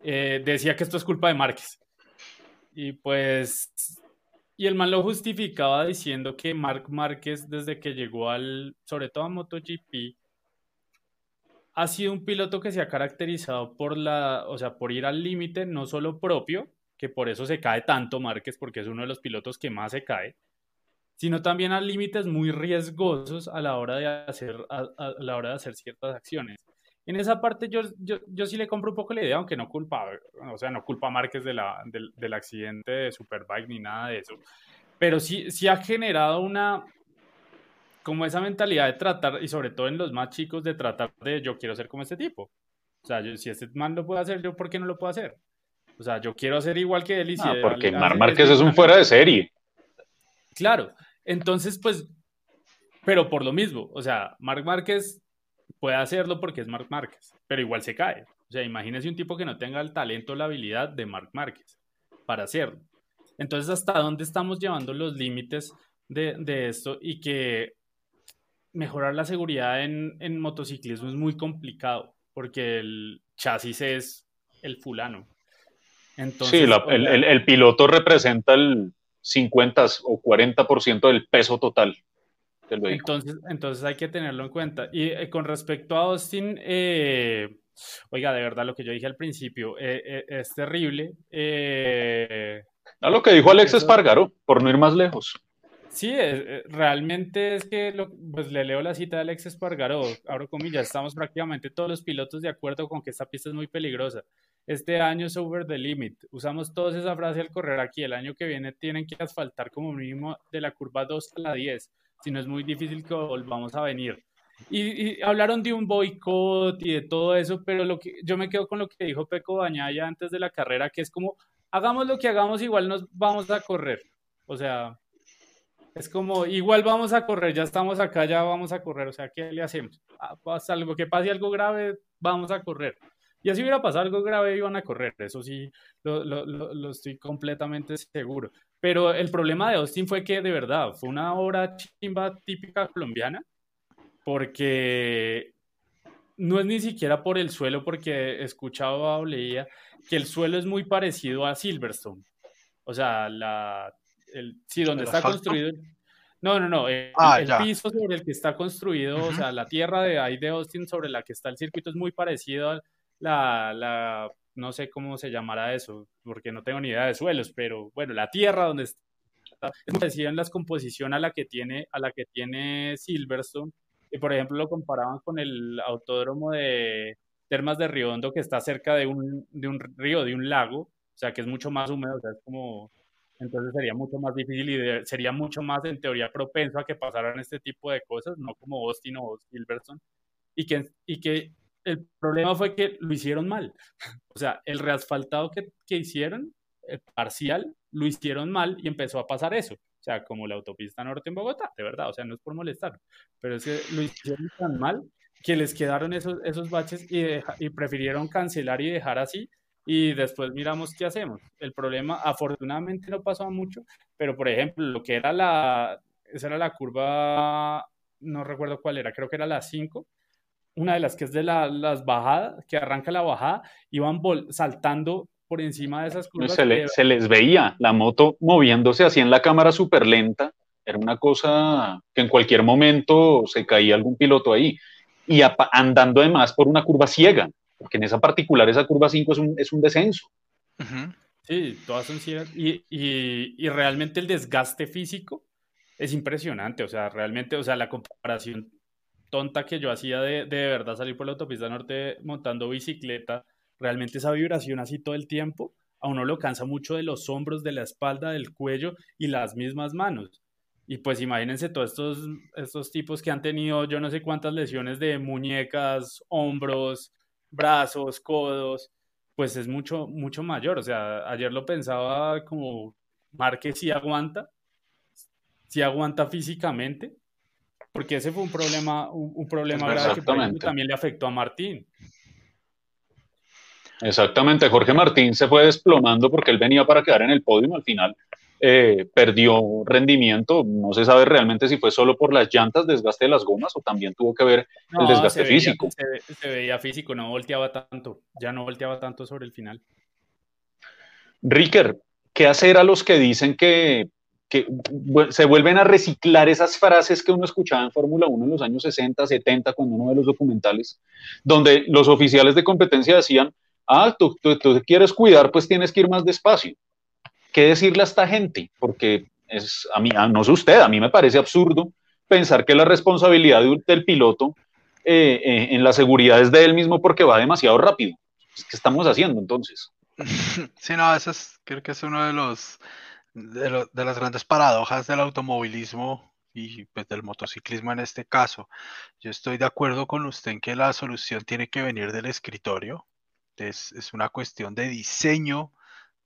Eh, decía que esto es culpa de Márquez. Y pues, y el man lo justificaba diciendo que Marc Márquez desde que llegó al, sobre todo a MotoGP, ha sido un piloto que se ha caracterizado por la, o sea, por ir al límite no solo propio, que por eso se cae tanto Márquez, porque es uno de los pilotos que más se cae, sino también a límites muy riesgosos a la hora de hacer, a, la hora de hacer ciertas acciones. En esa parte yo, yo, yo, sí le compro un poco la idea, aunque no culpa, o sea, no culpa a Márquez de la, del, del accidente de Superbike ni nada de eso, pero sí, sí ha generado una, como esa mentalidad de tratar, y sobre todo en los más chicos, de tratar de yo quiero ser como este tipo. O sea, si este man lo puede hacer, yo ¿por qué no lo puedo hacer? O sea, yo quiero ser igual que él y ah, porque Mar Márquez es un fuera de serie. Claro, entonces pues, pero por lo mismo, o sea, Marc Márquez puede hacerlo porque es Marc Márquez, pero igual se cae. O sea, imagínese un tipo que no tenga el talento o la habilidad de Marc Márquez para hacerlo. Entonces, ¿hasta dónde estamos llevando los límites de, de esto? Y que mejorar la seguridad en, en motociclismo es muy complicado porque el chasis es el fulano. Entonces, sí, el, el, el, piloto representa el 50 o 40% del peso total del vehículo. Entonces, entonces hay que tenerlo en cuenta. Y eh, con respecto a Austin, eh, oiga, de verdad lo que yo dije al principio eh, es terrible. a lo que dijo Alex Espargaro, por no ir más lejos. Sí, realmente es que pues le leo la cita de Alex Espargaró, abro comillas, estamos prácticamente todos los pilotos de acuerdo con que esta pista es muy peligrosa. Este año es over the limit. Usamos todos esa frase al correr aquí. El año que viene tienen que asfaltar como mínimo de la curva 2 a la 10. Si no es muy difícil que volvamos a venir. Y, hablaron de un boicot y de todo eso, pero lo que yo me quedo con lo que dijo Peco Bañaya antes de la carrera, que es como, hagamos lo que hagamos, igual nos vamos a correr. O sea, es como, igual vamos a correr, ya estamos acá, ya vamos a correr, o sea, ¿qué le hacemos? Ah, algo que pase algo grave, vamos a correr. Y así hubiera pasado algo grave, iban a correr, eso sí, lo, lo, lo, estoy completamente seguro. Pero el problema de Austin fue que de verdad fue una obra chimba típica colombiana, porque no es ni siquiera por el suelo, porque escuchaba o leía que el suelo es muy parecido a Silverstone. O sea, la el, sí, donde está construido. No, no, no. El, ah, piso sobre el que está construido, o sea, la tierra de ahí de Austin sobre la que está el circuito es muy parecido a la, la, no sé cómo se llamará eso, porque no tengo ni idea de suelos, pero bueno, la tierra donde está es parecida en la composición a la que tiene, a la que tiene Silverstone. Y por ejemplo lo comparaban con el autódromo de Termas de Riondo que está cerca de un, de un río, de un lago, o sea que es mucho más húmedo, o sea, es como entonces sería mucho más difícil y sería mucho más en teoría propenso a que pasaran este tipo de cosas, no como Austin o Silverstone, y que, y que el problema fue que lo hicieron mal. O sea, el reasfaltado que, que hicieron, el parcial, lo hicieron mal y empezó a pasar eso. O sea, como la autopista norte en Bogotá, de verdad, o sea, no es por molestar, pero es que lo hicieron tan mal que les quedaron esos, esos baches y, y prefirieron cancelar y dejar así y después miramos qué hacemos. El problema, afortunadamente no pasó mucho, pero por ejemplo, lo que era la, esa era la curva, no recuerdo cuál era, creo que era la 5, una de las que es de la, las bajadas, que arranca la bajada, iban saltando por encima de esas curvas. Se, se, les veía la moto moviéndose así en la cámara súper lenta, era una cosa que en cualquier momento se caía algún piloto ahí, y andando además por una curva ciega porque en esa particular, esa curva 5 es un, es un descenso. Sí, todas son ciegas. Y, y, y, realmente el desgaste físico es impresionante. O sea, realmente, o sea, la comparación tonta que yo hacía de, de verdad salir por la autopista norte montando bicicleta, realmente esa vibración así todo el tiempo, a uno lo cansa mucho de los hombros, de la espalda, del cuello y las mismas manos. Y pues imagínense todos estos, estos tipos que han tenido yo no sé cuántas lesiones de muñecas, hombros, brazos, codos, pues es mucho, mucho mayor. O sea, ayer lo pensaba como Márquez sí aguanta, sí aguanta físicamente, porque ese fue un problema, un, problema grave que también le afectó a Martín. Exactamente, Jorge Martín se fue desplomando porque él venía para quedar en el podio al final eh, perdió rendimiento. No se sabe realmente si fue solo por las llantas, desgaste de las gomas o también tuvo que ver el desgaste físico. Se, veía físico, no volteaba tanto, ya no volteaba tanto sobre el final. Ricker, ¿qué hacer a los que dicen que, que se vuelven a reciclar esas frases que uno escuchaba en Fórmula 1 en los años 60, 70, cuando uno ve los documentales, donde los oficiales de competencia decían, ah, tú, tú, tú quieres cuidar, pues tienes que ir más despacio. ¿qué decirle a esta gente? Porque Es, a mí, no sé usted, a mí me parece absurdo pensar que la responsabilidad del piloto eh, eh, en la seguridad es de él mismo porque va demasiado rápido. ¿Qué estamos haciendo entonces? Sí, no, eso es, creo que es uno de los de, las grandes paradojas del automovilismo y pues, del motociclismo en este caso. Yo estoy de acuerdo con usted en que la solución tiene que venir del escritorio. Es, es una cuestión de diseño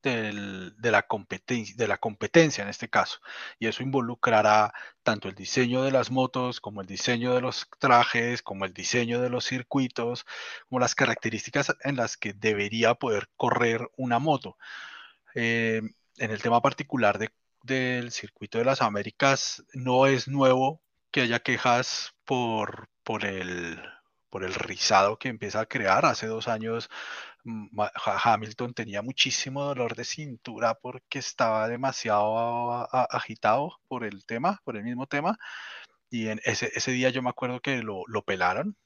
del, de, la competencia, de la competencia en este caso. Y eso involucrará tanto el diseño de las motos, como el diseño de los trajes, como el diseño de los circuitos, como las características en las que debería poder correr una moto. Eh, en el tema particular de, del circuito de las Américas, no es nuevo que haya quejas por, por, el, por el rizado que empieza a crear. Hace dos años Hamilton tenía muchísimo dolor de cintura porque estaba demasiado agitado por el tema, por el mismo tema. Y en ese, ese día yo me acuerdo que lo, lo, pelaron.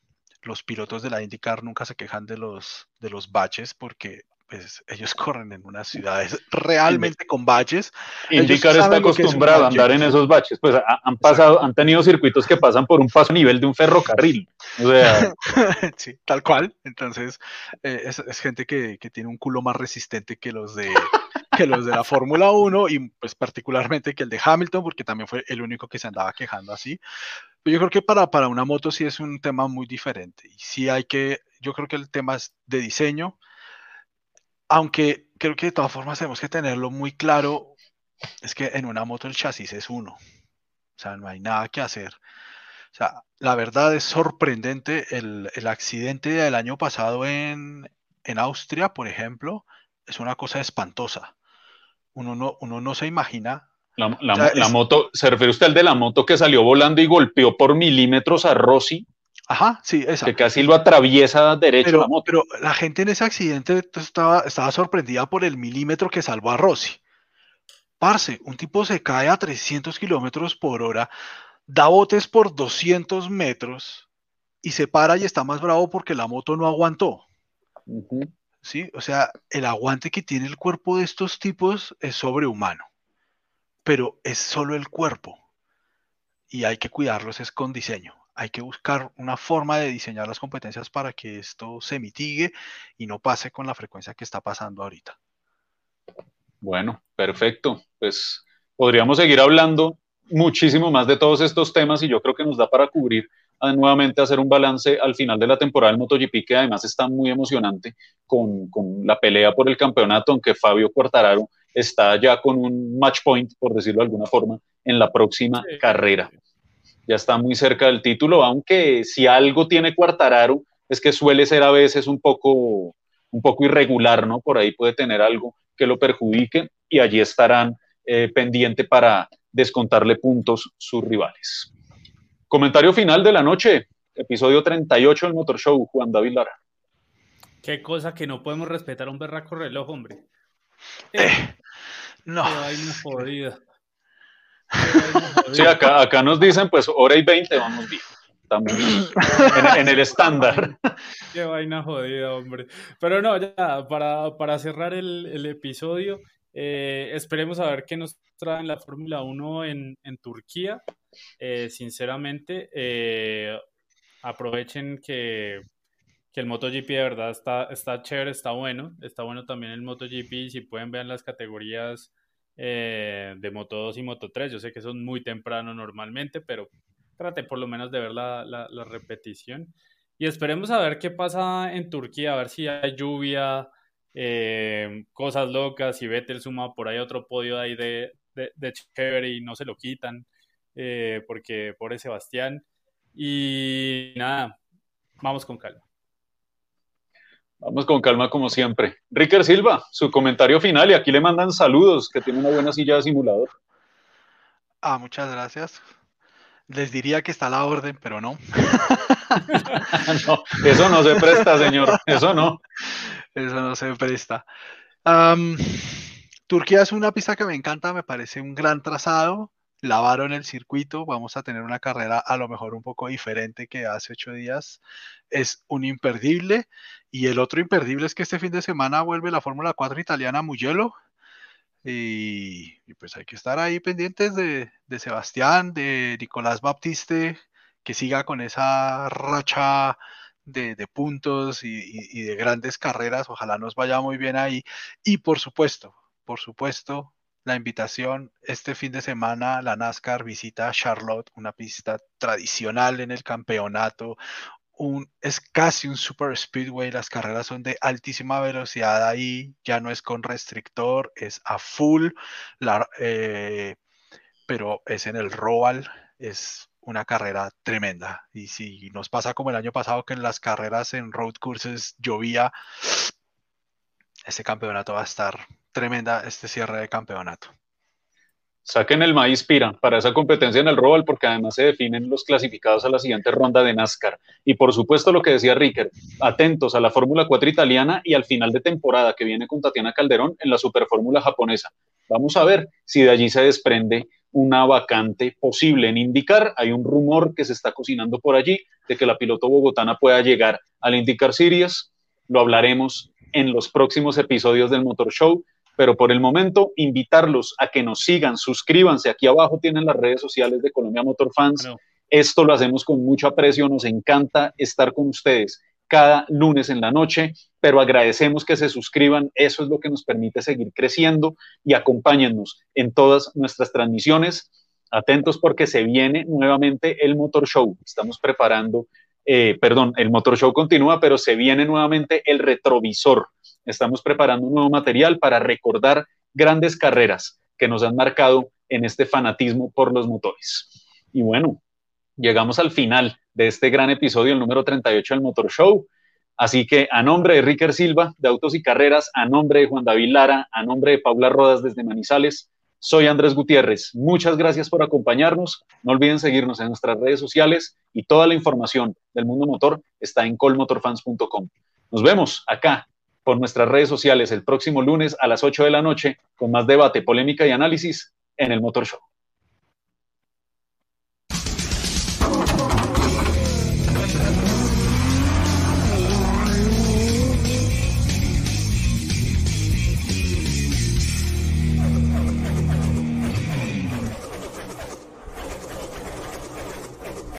Los pilotos de la IndyCar nunca se quejan de los, de los baches porque pues, ellos corren en unas ciudades realmente con baches. Indicar está acostumbrado a andar en esos baches, pues han pasado, han tenido circuitos que pasan por un paso a nivel de un ferrocarril. sí, tal cual. Entonces, eh, es, gente que, tiene un culo más resistente que los de que los de la Fórmula 1 y pues particularmente que el de Hamilton, porque también fue el único que se andaba quejando así. Yo creo que para, para una moto sí es un tema muy diferente. Y sí hay que, yo creo que el tema es de diseño, aunque creo que de todas formas tenemos que tenerlo muy claro, es que en una moto el chasis es uno. O sea, no hay nada que hacer. O sea, la verdad es sorprendente el, accidente del año pasado en, Austria, por ejemplo, es una cosa espantosa. Uno no, uno no se imagina. La, moto, ¿se refiere usted al de la moto que salió volando y golpeó por milímetros a Rossi? Ajá, sí, esa. Que casi lo atraviesa derecho pero, la moto. Pero la gente en ese accidente estaba, estaba sorprendida por el milímetro que salvó a Rossi. Parce, un tipo se cae a 300 kilómetros por hora, da botes por 200 metros y se para y está más bravo porque la moto no aguantó. Sí, o sea, el aguante que tiene el cuerpo de estos tipos es sobrehumano, pero es solo el cuerpo y hay que cuidarlos es con diseño hay que buscar una forma de diseñar las competencias para que esto se mitigue y no pase con la frecuencia que está pasando ahorita. Bueno, perfecto. Pues podríamos seguir hablando muchísimo más de todos estos temas y yo creo que nos da para cubrir ah, nuevamente hacer un balance al final de la temporada del MotoGP que además está muy emocionante con, con la pelea por el campeonato, aunque Fabio Quartararo está ya con un match point, por decirlo de alguna forma, en la próxima carrera ya está muy cerca del título, aunque si algo tiene Cuartararo es que suele ser a veces un poco, un poco irregular, ¿no? Por ahí puede tener algo que lo perjudique y allí estarán eh, pendiente para descontarle puntos sus rivales. Comentario final de la noche, episodio 38 del Motor Show, Juan David Lara. Qué cosa que no podemos respetar un berraco reloj, hombre. Eh, no. Sí, acá, acá nos dicen, pues hora y 20, vamos bien. Estamos en, el estándar. Qué vaina jodida, hombre. Pero no, ya, para, para cerrar el, el episodio, eh, esperemos a ver qué nos trae la Fórmula 1 en, en Turquía. Eh, sinceramente, eh, aprovechen que, que, el MotoGP de verdad está, está chévere, está bueno. Está bueno también el MotoGP. Si pueden ver las categorías eh, de Moto 2 y Moto 3. Yo sé que son muy temprano normalmente, pero trate por lo menos de ver la, la, repetición. Y esperemos a ver qué pasa en Turquía, a ver si hay lluvia, eh, cosas locas, si Vettel suma por ahí otro podio ahí de, de, de chévere y no se lo quitan, eh, porque pobre Sebastián. Y nada, vamos con calma. Vamos con calma como siempre. Ricker Silva, su comentario final y aquí le mandan saludos, que tiene una buena silla de simulador. Ah, muchas gracias. Les diría que está a la orden, pero no. no eso no se presta, señor. Eso no. Eso no se presta. Turquía es una pista que me encanta, me parece un gran trazado lavaron el circuito, vamos a tener una carrera a lo mejor un poco diferente que hace ocho días. Es un imperdible. Y el otro imperdible es que este fin de semana vuelve la Fórmula 4 italiana Mugello. Y, pues hay que estar ahí pendientes de, Sebastián, de Nicolás Baptiste, que siga con esa racha de, puntos y, de grandes carreras. Ojalá nos vaya muy bien ahí. Y por supuesto, por supuesto, la invitación este fin de semana, la NASCAR visita Charlotte, una pista tradicional en el campeonato, es casi un super speedway, las carreras son de altísima velocidad ahí, ya no es con restrictor, es a full, eh, pero es en el Roval, es una carrera tremenda. Y si nos pasa como el año pasado que en las carreras en road courses llovía, este campeonato va a estar tremenda, este cierre de campeonato. Saquen el maíz pira para esa competencia en el Roval porque además se definen los clasificados a la siguiente ronda de NASCAR. Y por supuesto lo que decía Ricker, atentos a la Fórmula 4 italiana y al final de temporada que viene con Tatiana Calderón en la Superfórmula japonesa. Vamos a ver si de allí se desprende una vacante posible en indicar. Hay un rumor que se está cocinando por allí de que la piloto bogotana pueda llegar al IndyCar Series. Lo hablaremos en los próximos episodios del Motor Show pero por el momento invitarlos a que nos sigan, suscríbanse, aquí abajo tienen las redes sociales de Colombia Motor Fans. Esto lo hacemos con mucho aprecio, nos encanta estar con ustedes cada lunes en la noche, pero agradecemos que se suscriban, eso es lo que nos permite seguir creciendo y acompáñennos en todas nuestras transmisiones. Atentos porque se viene nuevamente el Motor Show. Estamos preparando, eh, perdón, el Motor Show continúa, pero se viene nuevamente el retrovisor Estamos preparando un nuevo material para recordar grandes carreras que nos han marcado en este fanatismo por los motores. Y bueno, llegamos al final de este gran episodio, el número 38 del Motor Show. Así que a nombre de Ricker Silva, de Autos y Carreras, a nombre de Juan David Lara, a nombre de Paula Rodas desde Manizales, soy Andrés Gutiérrez. Muchas gracias por acompañarnos. No olviden seguirnos en nuestras redes sociales y toda la información del mundo motor está en colmotorfans.com. Nos vemos acá por nuestras redes sociales el próximo lunes a las 8 de la noche con más debate, polémica y análisis en el Motor Show.